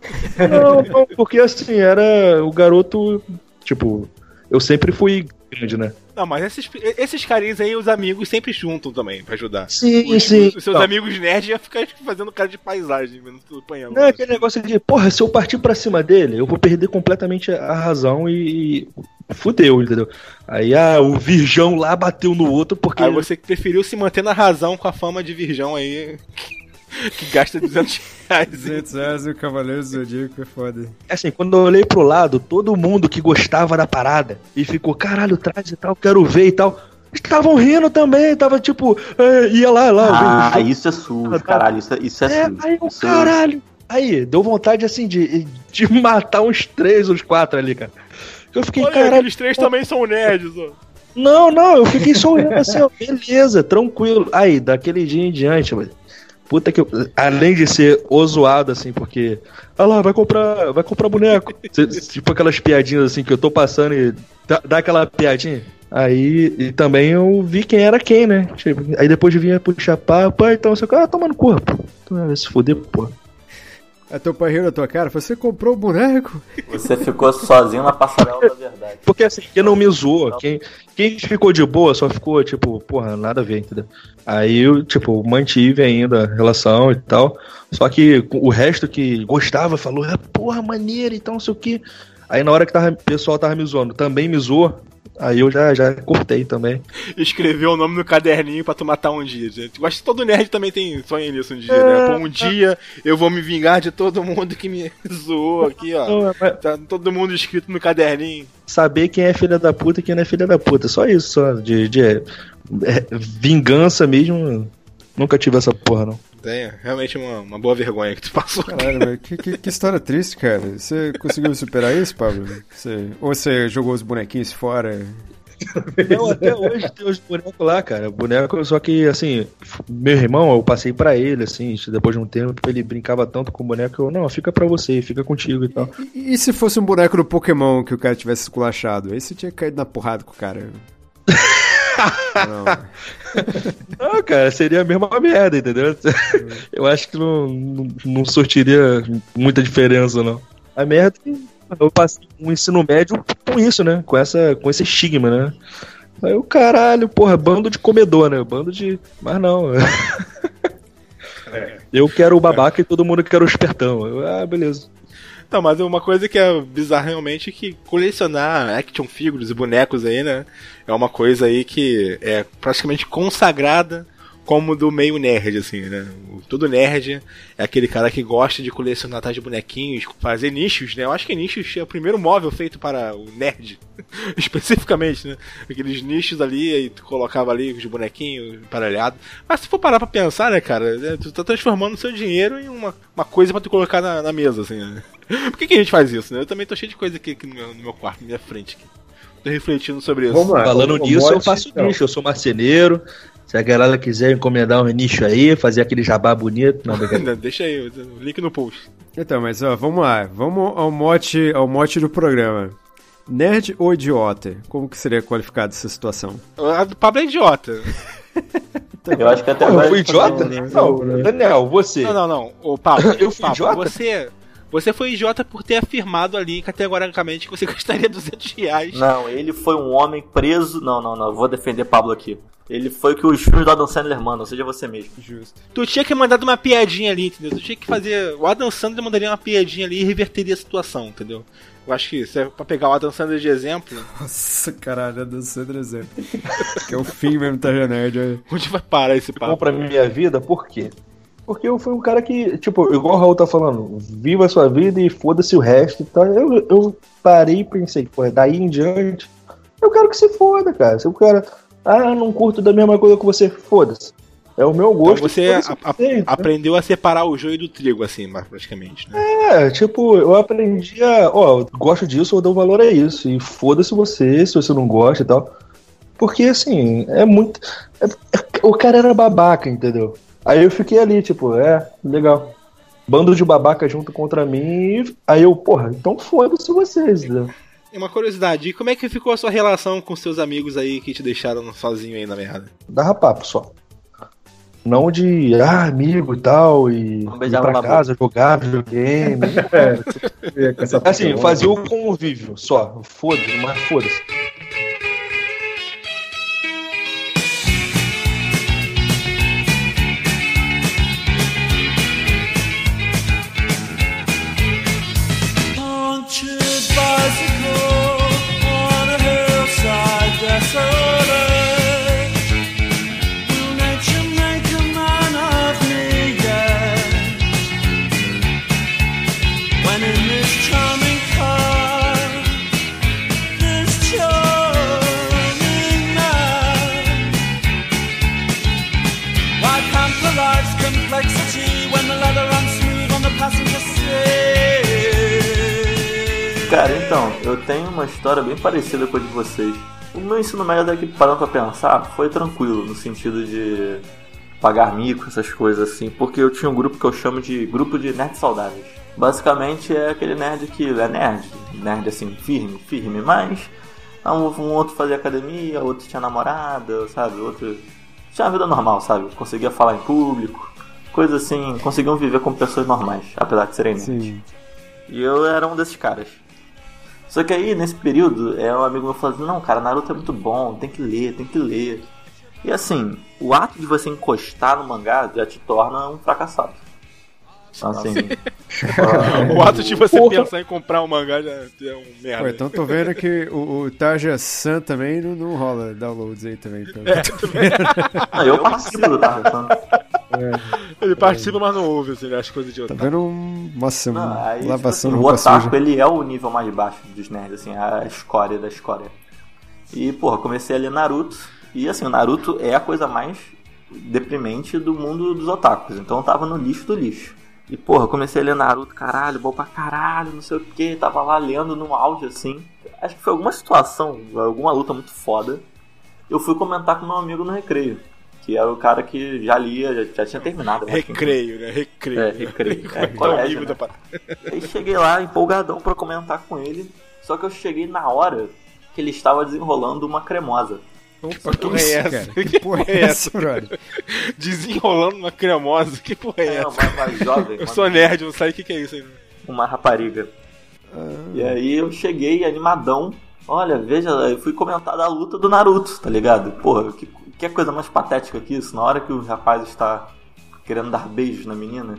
Não, não, porque assim, era o garoto, tipo, eu sempre fui grande, né? Não, mas esses, esses carinhos aí, os amigos sempre juntam também pra ajudar. Sim, Os, sim. os seus Não. amigos nerds iam ficar fazendo cara de paisagem, vendo tudo apanhando. Não é aquele negócio de, porra, se eu partir pra cima dele, eu vou perder completamente a razão e. fudeu, entendeu? Aí, ah, o virgão lá bateu no outro porque. Aí você que preferiu se manter na razão com a fama de virgão aí, que gasta 200 reais. 200 reais e o Cavaleiro do Zodíaco é foda. Assim, quando eu olhei pro lado, todo mundo que gostava da parada e ficou, caralho, traz e tal, quero ver e tal. Estavam rindo também, tava tipo, é, ia lá, lá. Ah, isso é sujo, caralho. Isso é, isso é É, sujo. aí Isso é- caralho. Aí, deu vontade assim de, de matar uns três, uns quatro ali, cara. Eu fiquei, Olha, caralho. aqueles três também são nerds, ó. Não, não, eu fiquei só olhando assim, ó, beleza, tranquilo. Aí, daquele dia em diante, mano. Puta que. Além de ser o zoado, assim, porque. Ah lá, vai comprar. Vai comprar boneco. Tipo aquelas piadinhas assim que eu tô passando e dá, aquela piadinha. Aí e também eu vi quem era quem, né? Tipo, aí depois de vir puxar papo, ah, então você ah, toma no corpo. Então, se fuder, pô. É teu pai riu na tua cara? Você comprou o boneco? Você ficou sozinho na passarela da verdade. Porque assim, quem não me zoou, quem, quem ficou de boa só ficou, tipo, porra, nada a ver, entendeu? Aí eu, tipo, mantive ainda a relação e tal. Só que o resto que gostava falou, é porra, maneiro e tal, não sei o que. Aí na hora que tava, o pessoal tava me zoando, também me zoou. Aí eu já, já cortei também. Escreveu o nome no caderninho pra tu matar um dia. gente. Eu acho que todo nerd também tem sonho nisso um dia, né? Pô, um dia eu vou me vingar de todo mundo que me zoou aqui, ó. Mas Tá todo mundo escrito no caderninho. saber quem é filha da puta e quem não é filha da puta. Só isso, só. De, de é, vingança mesmo. Nunca tive essa porra, não. Tem, realmente uma, uma boa vergonha que tu passou. Caralho, velho, que, que, que história triste, cara. Você conseguiu superar isso, Pablo? Você, ou você jogou os bonequinhos fora? Não, até hoje tem os bonecos lá, cara. Boneco, só que, assim, meu irmão, eu passei pra ele, assim, depois de um tempo, ele brincava tanto com o boneco, eu, não, fica pra você, fica contigo e tal. E, e se fosse um boneco do Pokémon que o cara tivesse esculachado? Aí você tinha caído na porrada com o cara. Não. Não, cara, seria a mesma merda, entendeu? Eu acho que não, não, não surtiria muita diferença, não. A merda é que eu passei um ensino médio com isso, né? Com, essa, com esse estigma, né? Aí o caralho, porra, bando de comedor, né? Bando de. Mas não. Eu quero o babaca e todo mundo quer o espertão. Eu, ah, beleza. Não, mas uma coisa que é bizarra realmente é que colecionar action figures e bonecos aí, né? É uma coisa aí que é praticamente consagrada como do meio nerd, assim, né? Todo nerd é aquele cara que gosta de colecionar tais de bonequinhos, fazer nichos, né? Eu acho que nichos é o primeiro móvel feito para o nerd, especificamente, né? Aqueles nichos ali, aí tu colocava ali os bonequinhos emparelhados. Mas se for parar pra pensar, né, cara, né, tu tá transformando o seu dinheiro em uma, uma coisa pra tu colocar na, na mesa, assim, né? Por que, que a gente faz isso, né? Eu também tô cheio de coisa aqui, aqui no, meu, no meu quarto, na minha frente aqui. Tô refletindo sobre isso. Vamos lá. Falando nisso, eu faço então. nicho, eu sou marceneiro. Se a galera quiser encomendar um nicho aí, fazer aquele jabá bonito. Não, brincadeira. Deixa aí, o link no post. Então, mas ó, vamos lá. Vamos ao mote, ao mote do programa. Nerd ou idiota? Como que seria qualificada essa situação? A do Pablo é idiota. Eu acho que até Pô, eu fui idiota? Não, Daniel, você. Não, não, não. O Pablo, Eu fui Pablo, idiota? Você, você foi idiota por ter afirmado ali categoricamente que você gastaria 200 reais. Não, ele foi um homem preso. Não, não, não. eu Vou defender Pablo aqui. Ele foi o que os filmes do Adam Sandler mandam, seja você mesmo. Justo. Tu tinha que mandar uma piadinha ali, entendeu? Tu tinha que fazer. O Adam Sandler mandaria uma piadinha ali e reverteria a situação, entendeu? Eu acho que se é pra pegar o Adam Sandler de exemplo, Nossa, caralho, é dançando exemplo. que é o fim mesmo, tá nerd. onde vai parar esse papo? pra minha vida, por quê? Porque eu fui um cara que, tipo, igual o Raul tá falando, viva a sua vida e foda-se o resto e tal. Eu, eu parei e pensei, pô, daí em diante, eu quero que se foda, cara. Se o cara, ah, não curto da mesma coisa que você, foda-se. É o meu Então gosto. você foda-se a- a- você, né? aprendeu a separar o joio do trigo, assim, praticamente, né? É, tipo, eu aprendi a, ó, eu gosto disso, eu dou valor a isso. E foda-se você, se você não gosta e tal. Porque, assim, é muito. é- é- o cara era babaca, entendeu? Aí eu fiquei ali, tipo, é, legal. Bando de babaca junto contra mim. Aí eu, porra, então foda-se vocês, entendeu? E uma curiosidade, e como é que ficou a sua relação com seus amigos aí que te deixaram sozinho aí na merda? Dava papo só. Não de, ah, amigo e tal, e ir pra casa, jogar videogame. assim, fazia o convívio só. Foda-se, mas foda-se. Cara, então, eu tenho uma história bem parecida com a de vocês. O meu ensino médio, que parando pra pensar, foi tranquilo, no sentido de pagar mico, essas coisas assim, porque eu tinha um grupo que eu chamo de grupo de nerds saudáveis. Basicamente é aquele nerd que é nerd, nerd assim, firme, firme, mas Um, outro fazia academia, outro tinha namorada, sabe? Outro tinha uma vida normal, sabe? Conseguia falar em público, coisa assim, conseguiam viver como pessoas normais, apesar de serem nerds. Sim. E eu era um desses caras. Só que aí, nesse período, é um amigo meu falou assim, não, cara, Naruto é muito bom, tem que ler, tem que ler. E assim, o ato de você encostar no mangá já te torna um fracassado. Então, assim, O ato de você Porra. pensar em comprar um mangá já é um merda. Pô, então tô vendo que o, o Tarja San também não, não rola downloads aí também. Então. não, eu participo do Tarzan. Ele participa, mas não ouve assim, as coisas de Tá outro. vendo um. Nossa, Não, uma aí, tipo lavação assim, de o otaku, suja. ele é o nível mais baixo dos nerds, assim, a escória da escória. E, porra, comecei a ler Naruto, e assim, o Naruto é a coisa mais deprimente do mundo dos otakus, então eu tava no lixo do lixo. E, porra, comecei a ler Naruto, caralho, bom pra caralho, não sei o que, tava lá lendo no auge, assim. Acho que foi alguma situação, alguma luta muito foda. Eu fui comentar com meu amigo no recreio, que era o cara que já lia, já, já tinha terminado. acho, Recreio, né? Recreio. É, recreio. É, É o colégio, né? Aí cheguei lá empolgadão pra comentar com ele. Só que eu cheguei na hora que ele estava desenrolando uma cremosa. Opa, que porra é Isso, essa? cara. Que porra é essa, brother? Desenrolando uma cremosa. Que porra é É, essa? uma, uma jovem, Eu sou nerd, eu não sei o que, que é isso aí. uma rapariga. E aí eu cheguei animadão. Olha, veja, eu fui comentar da luta do Naruto, tá ligado? Porra, que, que coisa mais patética que isso? Na hora que o rapaz está querendo dar beijos na menina.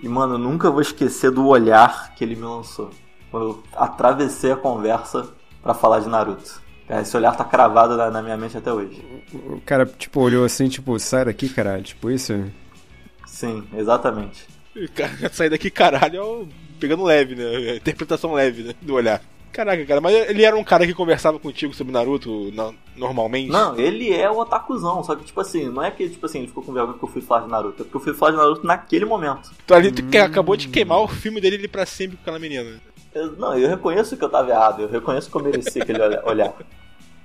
E, mano, eu nunca vou esquecer do olhar que ele me lançou. Quando eu atravessei a conversa pra falar de Naruto. Cara, esse olhar tá cravado na, na minha mente até hoje. O cara, tipo, olhou assim, tipo, sai daqui, caralho. Tipo, isso. Sim, exatamente. Cara, Sair daqui, caralho, é o- pegando leve, né? A interpretação leve, né? Do olhar. Caraca, cara, mas ele era um cara que conversava contigo sobre Naruto na- normalmente? Não, ele é o otakuzão, só que tipo assim, não é que tipo assim, ele ficou com vergonha que eu fui falar de Naruto, é porque eu fui falar de Naruto naquele momento. Tu ali tu que acabou de queimar o filme dele ali pra sempre com aquela menina. Eu- não, eu reconheço que eu tava errado, eu reconheço que eu mereci aquele olha- olhar.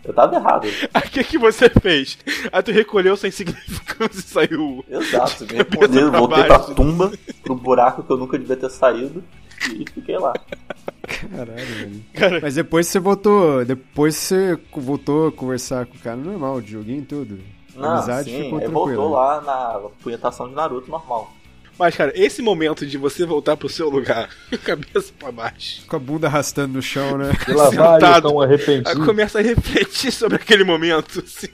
Eu tava errado. O que, que você fez? Aí tu recolheu sem significância e saiu. Exato, me pra voltei pra tumba, pro buraco que eu nunca devia ter saído e fiquei lá. Caralho, velho. Cara, Mas depois você voltou. Depois você voltou a conversar com o cara normal, de joguinho e tudo. Não, Amizade sim, ficou tranquila. voltou lá na punhetação de Naruto normal. mas cara, esse momento de você voltar pro seu lugar, cabeça pra baixo, Com a bunda arrastando no chão, né? E lá vai, Sentado. então aí arrependido. começa a refletir sobre aquele momento, assim.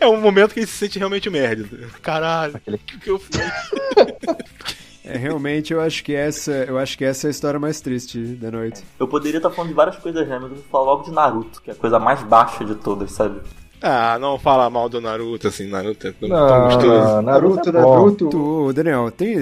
É um momento que ele se sente realmente um merda. Caralho, o que, que eu fiz? É, realmente eu acho que essa. Eu acho que essa é a história mais triste da noite. Eu poderia estar falando de várias coisas, né? Mas eu vou falar logo de Naruto, que é a coisa mais baixa de todas, sabe? Ah, não fala mal do Naruto, assim, Naruto é tão, Não, gostoso. Naruto, Naruto. Tu, Daniel, tem.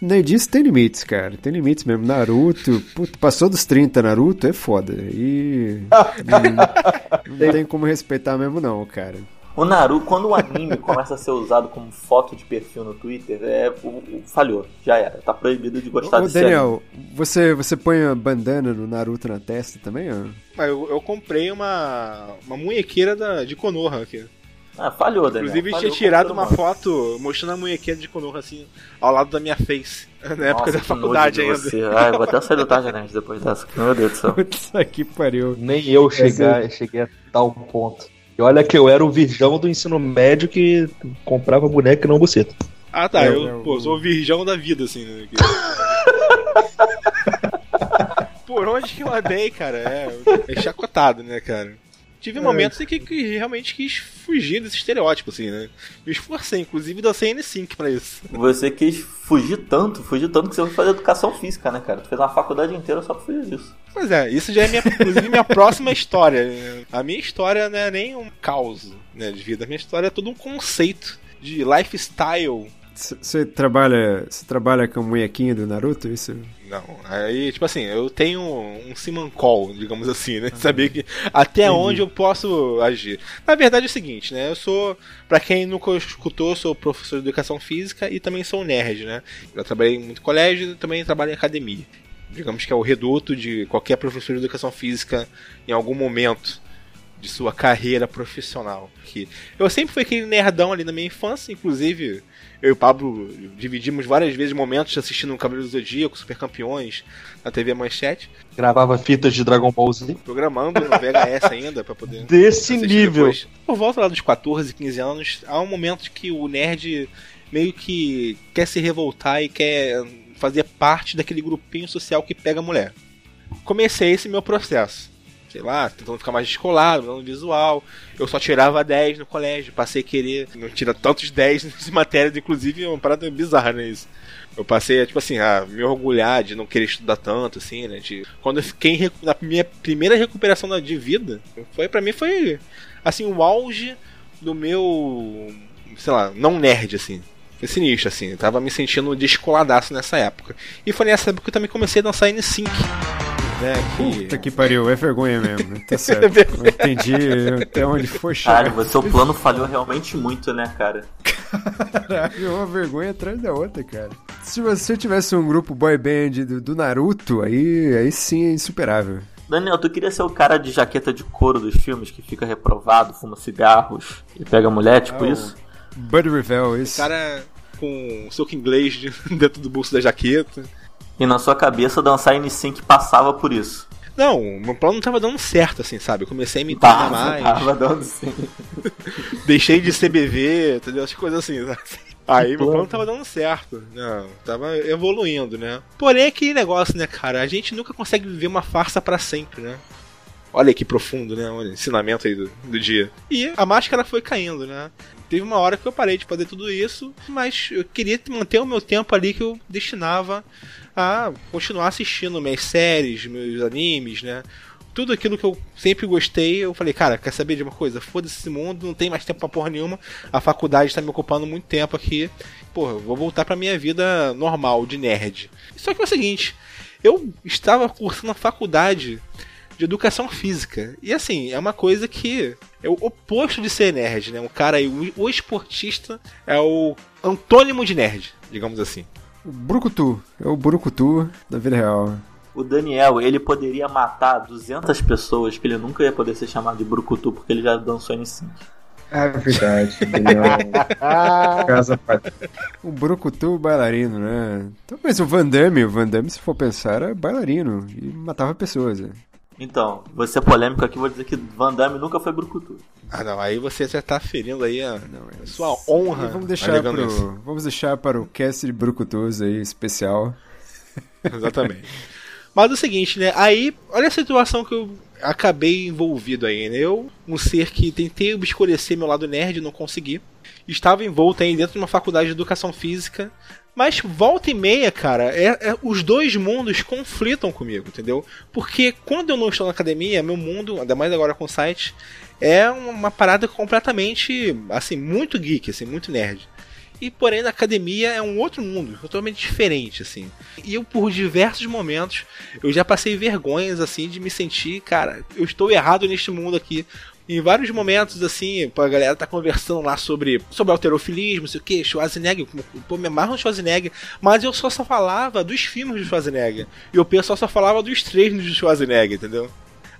Nerdice tem limites, cara. Tem limites mesmo. Naruto, puta, passou dos 30, Naruto é foda. E. não, não tem como respeitar mesmo, não, cara. O Naruto, quando o anime começa a ser usado como foto de perfil no Twitter, é o, o- falhou, já era. Tá proibido de gostar Ô, de ser anime. Daniel, você, você põe a bandana no Naruto na testa também, ó? Mas eu, eu comprei uma, uma munhequeira da, de Konoha aqui. Ah, falhou, Daniel. Inclusive, falhou tinha tirado uma humano. foto mostrando a munhequeira de Konoha, assim, ao lado da minha face. Na época Nossa, da que faculdade ainda. Você. Ai, vou até sair do Tarja Nerd depois dessa. Meu Deus do céu. Putz, que pariu. Nem eu chegar, cheguei a tal ponto. E olha que eu era o virgão do ensino médio que comprava boneca e não buceta. Ah, tá. É, eu, é, pô, sou o virgão da vida, assim, né? Por onde que eu andei, cara? É, é chacotado, né, cara? Tive momentos em que, que realmente quis fugir desse estereótipo, assim, né? Me esforcei, inclusive dancei N5 pra isso. Você quis fugir tanto, fugir tanto que você foi fazer educação física, né, cara? Tu fez uma faculdade inteira só pra fugir disso. Pois é, isso já é minha, inclusive minha próxima história. A minha história não é nem um caos né, de vida, a minha história é todo um conceito de lifestyle. Você trabalha, trabalha com o munhequinho do Naruto, isso? Não, aí, tipo assim, eu tenho um Simon Call, digamos assim, né? Saber que até onde eu posso agir. Na verdade é o seguinte, né? Eu sou, pra quem nunca escutou, sou professor de educação física e também sou nerd, né? Eu trabalhei em muito colégio e também trabalho em academia. Digamos que é o reduto de qualquer professor de educação física em algum momento de sua carreira profissional. Que eu sempre fui aquele nerdão ali na minha infância, inclusive eu e o Pablo dividimos várias vezes momentos assistindo o Cavaleiro do Zodíaco, Super Campeões, na TV Manchete, Gravava fitas de Dragon Ball Z. programando no VHS ainda pra poder Desse nível. depois. Por volta lá dos 14, 15 anos, há um momento que o nerd meio que quer se revoltar e quer fazer parte daquele grupinho social que pega a mulher. Comecei esse meu processo. Sei lá, tentando ficar mais descolado, no visual. Eu só tirava 10 no colégio, passei a querer não tirar tantos 10 nas matérias, inclusive é uma parada bizarra, né? Isso. Eu passei, tipo assim, a me orgulhar de não querer estudar tanto, assim, né? De, quando eu fiquei na minha primeira recuperação de vida, foi para mim foi, assim, o auge do meu, sei lá, não nerd, assim. Foi sinistro, assim. Eu tava me sentindo descoladaço nessa época. E foi nessa época que eu também comecei a dançar N5. Né, que... Puta que pariu, é vergonha mesmo. Tá certo. Eu entendi até onde foi Cara, chegar. o seu plano falhou realmente muito, né, cara? Caralho, uma vergonha atrás da outra, cara. Se você tivesse um grupo boy band do, do Naruto, aí, aí sim é insuperável. Daniel, tu queria ser o cara de jaqueta de couro dos filmes que fica reprovado, fuma cigarros e pega mulher, tipo o- isso? Buddy Revell, esse. cara com soco inglês de- dentro do bolso da jaqueta. E na sua cabeça dançar N5 passava por isso. Não, o meu plano não tava dando certo, assim, sabe? Eu comecei a me Tava, mais, tava dando sim. deixei de CBV, entendeu? As coisas assim, sabe? Aí meu plano. tava dando certo, não, tava evoluindo, né? Porém, é aquele negócio, né, cara? A gente nunca consegue viver uma farsa pra sempre, né? Olha que profundo, né? Olha, ensinamento aí do, do dia. E a máscara foi caindo, né? Teve uma hora que eu parei de fazer tudo isso, mas eu queria manter o meu tempo ali que eu destinava a continuar assistindo minhas séries, meus animes, né? Tudo aquilo que eu sempre gostei, eu falei, cara, quer saber de uma coisa? Foda-se esse mundo, não tem mais tempo pra porra nenhuma. A faculdade tá me ocupando muito tempo aqui. Porra, eu vou voltar pra minha vida normal, de nerd. Só que é o seguinte, eu estava cursando a faculdade de educação física. E assim, é uma coisa que é o oposto de ser nerd, né? O cara aí, o, o esportista é o antônimo de nerd, digamos assim. O Brucutu. É o Brucutu da vida real. O Daniel, ele poderia matar 200 pessoas que ele nunca ia poder ser chamado de Brucutu porque ele já dançou N5. É verdade. É casa O Brucutu bailarino, né? Então, mas o Van Damme, o Van Damme, se for pensar, era bailarino e matava pessoas. né? Então, vou ser polêmico aqui, vou dizer que Van Damme nunca foi Brucutu. Ah, não, aí você já tá ferindo aí a, Não, é- a sua honra. Vamos deixar, pro, isso. vamos deixar para o cast de Brucutus aí, especial. Exatamente. Mas é o seguinte, né? Aí, olha a situação que eu acabei envolvido aí, né? Eu, um ser que tentei obscurecer meu lado nerd, não consegui. Estava envolto aí dentro de uma faculdade de educação física. Mas volta e meia, cara, é- é- os dois mundos conflitam comigo, entendeu? Porque quando eu não estou na academia, meu mundo, ainda mais agora com o site, é uma parada completamente, assim, muito geek, assim, muito nerd. E porém na academia é um outro mundo, totalmente diferente, assim. E eu por diversos momentos eu já passei vergonhas assim de me sentir, cara, eu estou errado neste mundo aqui. Em vários momentos, assim, a galera tá conversando lá sobre, sobre alterofilismo, sei o que, Schwarzenegger, pô, me amarro no Schwarzenegger, mas eu só, só falava dos filmes do Schwarzenegger. E o pessoal só falava dos treinos do Schwarzenegger, entendeu?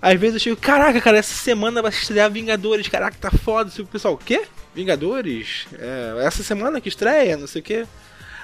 Às vezes eu chego, caraca, cara, essa semana vai estrear Vingadores, caraca, tá foda. O pessoal, o quê? Vingadores? É, essa semana que estreia, não sei o quê.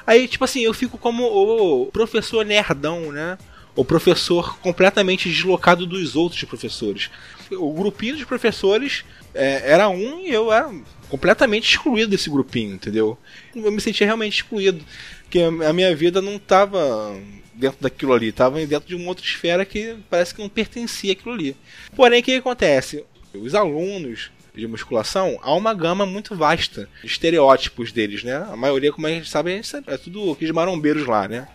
Aí, tipo assim, eu fico como o professor nerdão, né? O professor completamente deslocado dos outros professores. O grupinho de professores é, era um e eu era completamente excluído desse grupinho, entendeu? Eu me sentia realmente excluído. Porque a minha vida não tava dentro daquilo ali, tava dentro de uma outra esfera que parece que não pertencia àquilo ali. Porém, o que acontece? Os alunos de musculação, há uma gama muito vasta de estereótipos deles, né? A maioria, como a gente sabe, é tudo aqueles marombeiros lá, né?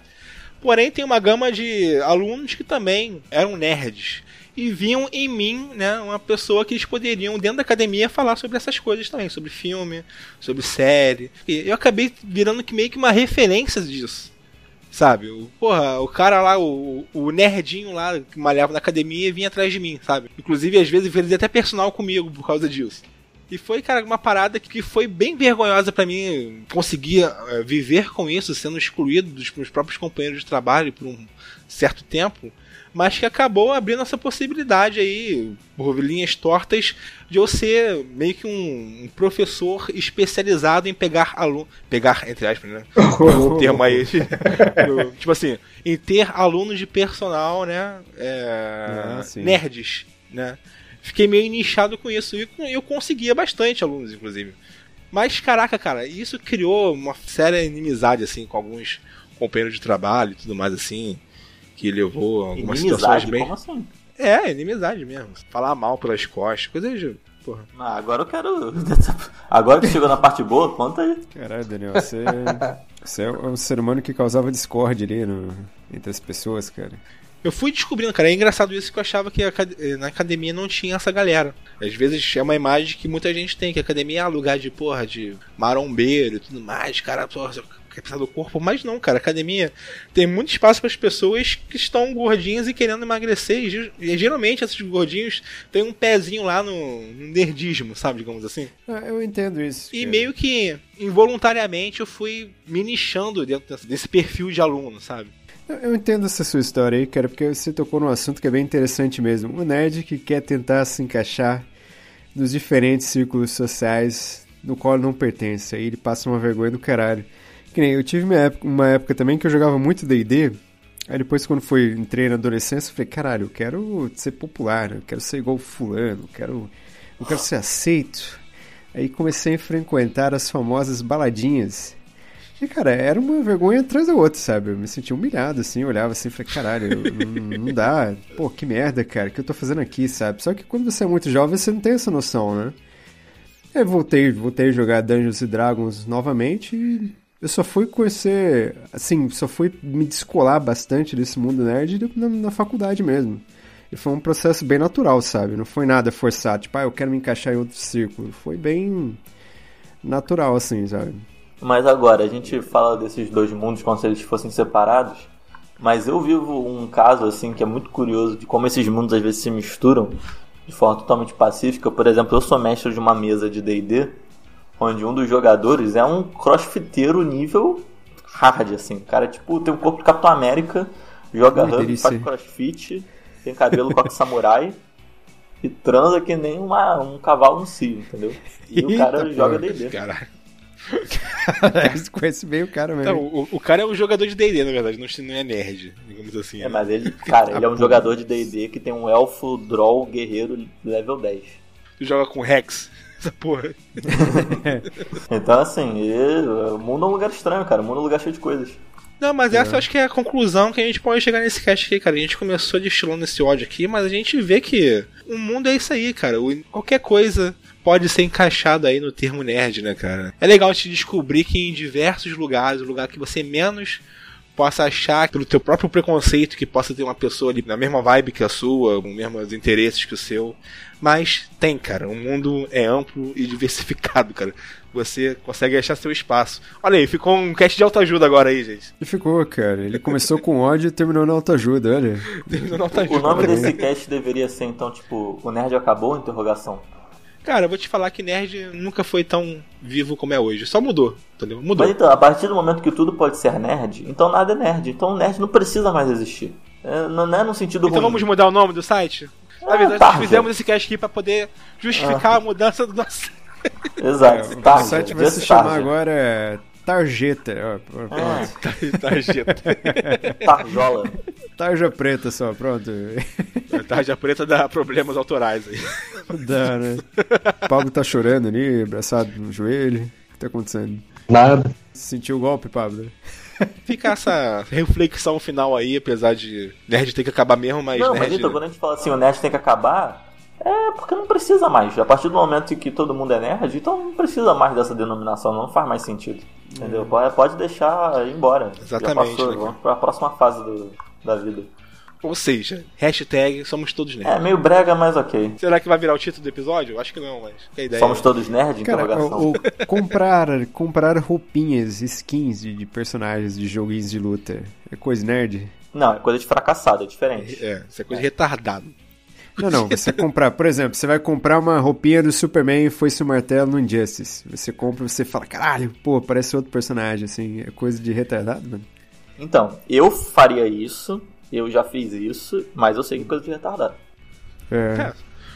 Porém, tem uma gama de alunos que também eram nerds e viam em mim, né, uma pessoa que eles poderiam dentro da academia falar sobre essas coisas também, sobre filme, sobre série. E eu acabei virando que meio que uma referência disso. Sabe? O, porra, o cara lá, o, o nerdinho lá que malhava na academia vinha atrás de mim, sabe? Inclusive, às vezes, fazia até personal comigo por causa disso. E foi, cara, uma parada que foi bem vergonhosa pra mim conseguir eh, viver com isso, sendo excluído dos meus próprios companheiros de trabalho por um certo tempo. Mas que acabou abrindo essa possibilidade aí, por linhas tortas, de eu ser meio que um, professor especializado em pegar aluno. Pegar, entre aspas, né? o termo aí. tipo assim, em ter alunos de personal, né? é, Ah, nerds, né? Fiquei meio nichado com isso e eu conseguia bastante alunos, inclusive. Mas, caraca, cara, isso criou uma séria inimizade, assim, com alguns companheiros de trabalho e tudo mais, assim, que levou a algumas situações Inimizade? bem. Como assim? É, inimizade mesmo. Falar mal pelas costas, coisas de. Porra. Ah, agora eu quero. Agora que chegou na parte boa, conta aí. Caralho, Daniel, você, você é um ser humano que causava discórdia ali no- entre as pessoas, cara. Eu fui descobrindo, cara, é engraçado isso que eu achava que eh, na academia não tinha essa galera. Às vezes é uma imagem que muita gente tem, que a academia é lugar de, porra, de marombeiro e tudo mais, cara, porra, quer precisar do corpo, mas não, cara, academia tem muito espaço para as pessoas que estão gordinhas e querendo emagrecer, e, ge- geralmente esses gordinhos têm um pezinho lá no, no nerdismo, sabe, digamos assim. Ah, eu entendo isso. E cara. meio que involuntariamente eu fui me nichando dentro desse- perfil de aluno, sabe? Eu- entendo essa sua história aí, cara, porque você tocou num assunto que é bem interessante mesmo. O nerd que quer tentar se encaixar nos diferentes círculos sociais no qual ele não pertence. Aí ele passa uma vergonha do caralho. Que nem eu tive minha época- uma época também que eu jogava muito D&D. Aí depois quando fui, entrei na adolescência, eu falei, caralho, eu quero ser popular, eu quero ser igual fulano, eu quero, eu quero ser aceito. Aí comecei a frequentar as famosas baladinhas. E, cara, era uma vergonha atrás da outra, sabe? Eu me sentia humilhado, assim, olhava assim e falei, caralho, não, não dá. Pô, que merda, cara, o que eu tô fazendo aqui, sabe? Só que quando você é muito jovem, você não tem essa noção, né? Aí voltei, voltei a jogar Dungeons Dragons novamente e eu só fui conhecer, assim, só fui me descolar bastante desse mundo nerd na, na faculdade mesmo. E foi um processo bem natural, sabe? Não foi nada forçado, tipo, ah, eu quero me encaixar em outro círculo. Foi bem natural, assim, sabe? Mas agora, a gente fala desses dois mundos como se eles fossem separados. Mas eu vivo um caso assim que é muito curioso de como esses mundos às vezes se misturam de forma totalmente pacífica. Por exemplo, eu sou mestre de uma mesa de D&D, onde um dos jogadores é um crossfiteiro nível hard, assim. O cara, tipo, tem um corpo de Capitão América, joga Ui, rugby, faz crossfit, tem cabelo coque samurai e transa que nem uma, um cavalo no cio, entendeu? E o cara Eita, joga. D&D. Caralho. Você conhece bem o cara mesmo. Então, o, o cara é um jogador de D&D, na verdade, não, não é nerd, digamos assim. É, né? mas ele, cara, ele é um jogador de D&D que tem um elfo droll guerreiro level 10. Tu joga com Rex, essa porra. Então, assim, e- o mundo é um lugar estranho, cara. O mundo é um lugar cheio de coisas. Não, mas essa eu acho que é a conclusão que a gente pode chegar nesse cast aqui, cara. A gente começou destilando esse ódio aqui, mas a gente vê que o mundo é isso aí, cara. Qualquer coisa pode ser encaixada aí no termo nerd, né, cara? É legal te descobrir que em diversos lugares, o lugar que você menos possa achar pelo teu próprio preconceito que possa ter uma pessoa ali na mesma vibe que a sua, com os mesmos interesses que o seu. Mas tem, cara. O mundo é amplo e diversificado, cara. Você consegue achar seu espaço. Olha aí, ficou um cast de autoajuda agora aí, gente. E ficou, cara. Ele começou com ódio e terminou na autoajuda, olha. Terminou na autoajuda. O nome desse cast deveria ser, então, tipo, o nerd acabou? Interrogação. Cara, eu vou te falar que nerd nunca foi tão vivo como é hoje. Só mudou, entendeu? Mudou. Mas então, a partir do momento que tudo pode ser nerd, então nada é nerd. Então o nerd não precisa mais existir. É, não não é no sentido Então ruim. vamos mudar o nome do site? Na Ah, verdade, nós fizemos esse cast aqui pra poder justificar a mudança do nosso. Exato. O Tarja, site vai se chamar agora Tarjeta. ó, pronto. Ah, Tarjeta. Tarjola. Tarja preta só, pronto. Tarja preta dá problemas autorais aí. Dá, né? O Pablo tá chorando ali, abraçado no joelho. O que tá acontecendo? Nada. Sentiu o golpe, Pablo? Fica essa reflexão final aí, apesar de nerd ter que acabar mesmo, mas Não, mas nerd. então, quando a gente fala assim, o nerd tem que acabar, é porque não precisa mais. A partir do momento em que todo mundo é nerd, então não precisa mais dessa denominação, não faz mais sentido. Entendeu? Pode, pode deixar ir embora. Exatamente, Já passou, né, vamos pra próxima fase do- da vida. Ou seja, hashtag somos todos É, nerds. meio brega, mas ok. Será que vai virar o título do episódio? Acho que não, mas. Que ideia. Somos todos nerd? Cara, Interrogação. o, o comprar, comprar roupinhas, skins de, de personagens de joguinhos de luta é coisa nerd? Não, é coisa de fracassado, é diferente. É, isso é coisa de retardado. Não, não, você comprar, por exemplo, você vai comprar uma roupinha do Superman e foi-se o martelo no Injustice. Você compra e você fala, caralho, pô, parece outro personagem, assim, é coisa de retardado, mano. Então, eu faria isso Eu já fiz isso, mas eu sei que é coisa de retardado. É.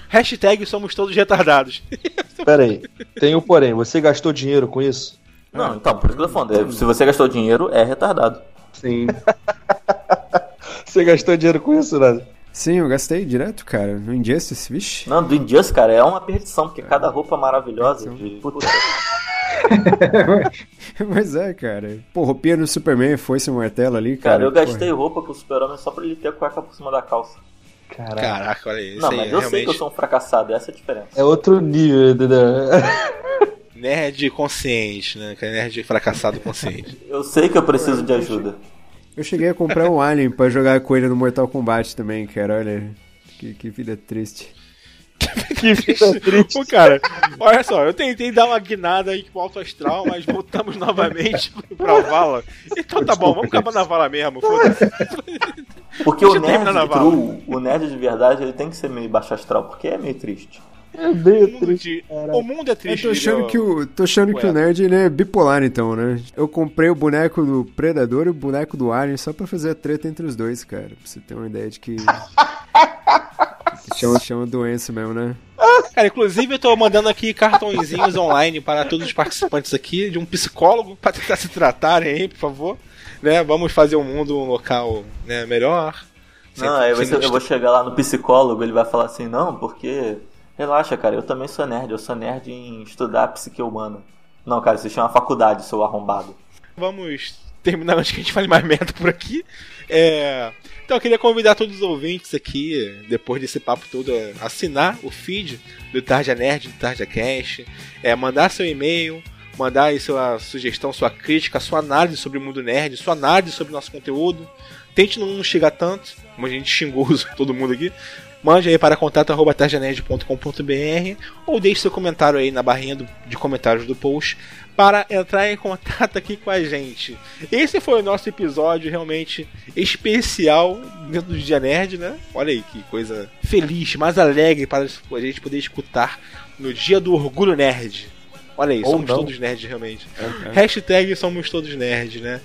Hashtag somos todos retardados. Pera aí. Tem o porém. Você gastou dinheiro com isso? Não, então, por isso que eu tô falando. é, Se você gastou dinheiro, é retardado. Sim. Você gastou dinheiro com isso, Nada? Sim, eu gastei direto, cara. No Injustice, vixe. Não, do Injustice, cara, é uma perdição, porque cada roupa maravilhosa de. Puta, Mas é, cara. Pô, roupinha no Superman, foi-se um martelo ali, cara. cara, eu gastei Porra. roupa pro Super-Homem só pra ele ter a cueca por cima da calça. Caraca. Caraca, olha. Isso Não, aí, mas eu sei realmente. que eu sou um fracassado, essa é a diferença. É outro nível, entendeu? Nerd consciente, né? É nerd fracassado consciente. Eu sei que eu preciso de ajuda. Eu cheguei a comprar um Alien pra jogar com ele no Mortal Kombat também, cara. Olha, que, que vida triste. que vida triste. Pô, cara, olha só, eu tentei dar uma guinada aí pro alto astral, mas voltamos novamente pra vala. Então tá bom, vamos acabar na vala mesmo. Foda-se. Porque o eu nerd true, o nerd de verdade, ele tem que ser meio baixo astral, porque é meio triste. É O meio mundo, triste. de- o mundo é Eu triste. tô achando que o, tô achando que o nerd ele é bipolar então, né? Eu comprei o boneco do Predador e o boneco do Alien só pra fazer a treta entre os dois, cara. Pra você ter uma ideia de que. Chama, chama doença mesmo, né? Cara, inclusive eu tô mandando aqui cartõezinhos online para todos os participantes aqui, de um psicólogo, para tentar se tratarem aí, por favor. Né? Vamos fazer o mundo um local né, melhor. Não, você, eu vou chegar lá no psicólogo, ele vai falar assim, não, porque. Relaxa, cara, eu também sou nerd, eu sou nerd em estudar psique humana. Não, cara, isso chama faculdade, seu arrombado. Vamos terminar antes que a gente fale mais merda por aqui. É, Então eu queria convidar todos os ouvintes aqui, depois desse papo todo, a assinar o feed do Tarja Nerd, do Tarja Cash, é, mandar seu e-mail, mandar aí sua sugestão, sua crítica, sua análise sobre o mundo nerd, sua análise sobre o nosso conteúdo. Tente não xingar tanto, como a gente xingou todo mundo aqui. Mande aí para contato.tarjanerd.com.br ou deixe seu comentário aí na barrinha do- de comentários do post para entrar em contato aqui com a gente. Esse foi o nosso episódio realmente especial dentro do Dia Nerd, né? Olha aí que coisa feliz, mais alegre para a gente poder escutar no Dia do Orgulho Nerd. Olha aí, Ou somos não. todos nerds realmente. Hashtag somos todos nerds, né?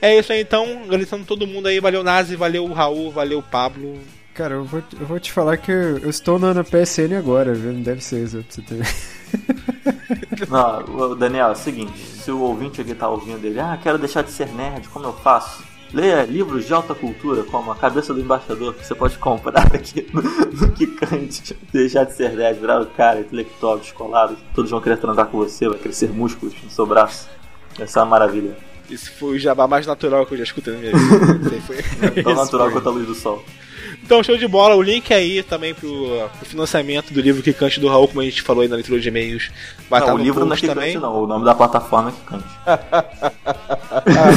É isso aí então, agradecendo todo mundo aí, valeu Nazi, valeu Raul, valeu Pablo. Cara, eu vou, eu vou te falar que eu, eu estou na, na PSN agora, viu? Não deve ser isso, pra você ter. Não, o Daniel, é o seguinte, se o ouvinte aqui tá ouvindo ele, ah, quero deixar de ser nerd, como eu faço? Leia livros de alta cultura, como A Cabeça do Embaixador, que você pode comprar aqui no, no Kikante. Deixar de ser nerd, virar o cara intelectual, descolado, todos vão querer transar com você, vai crescer músculos no seu braço. Essa é uma maravilha. Esse foi o jabá mais natural que eu já escutei na minha vida. Foi- Tão natural foi. quanto a luz do sol. Então, show de bola. O link aí também pro, pro financiamento do livro Kikante do Raul, como a gente falou aí na leitura de e-mails. Vai Não, estar o livro não é Kikante também. não, o nome da plataforma é Kikante.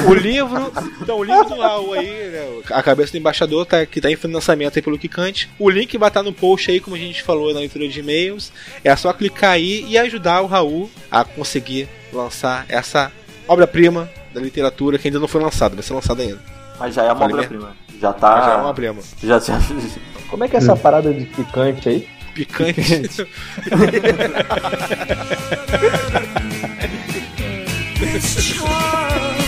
O livro. Então, o livro do Raul aí, né, A Cabeça do Embaixador, tá, que tá em financiamento aí pelo Kikante. O link vai estar no post aí, como a gente falou na leitura de e-mails. É só clicar aí e ajudar o Raul a conseguir lançar essa obra-prima da literatura que ainda não foi lançada, vai ser lançada ainda. Mas já é uma obra-prima. Já tá. Já é não abrimos. Já, já... Como é que é essa parada de picante aí? Picante. picante.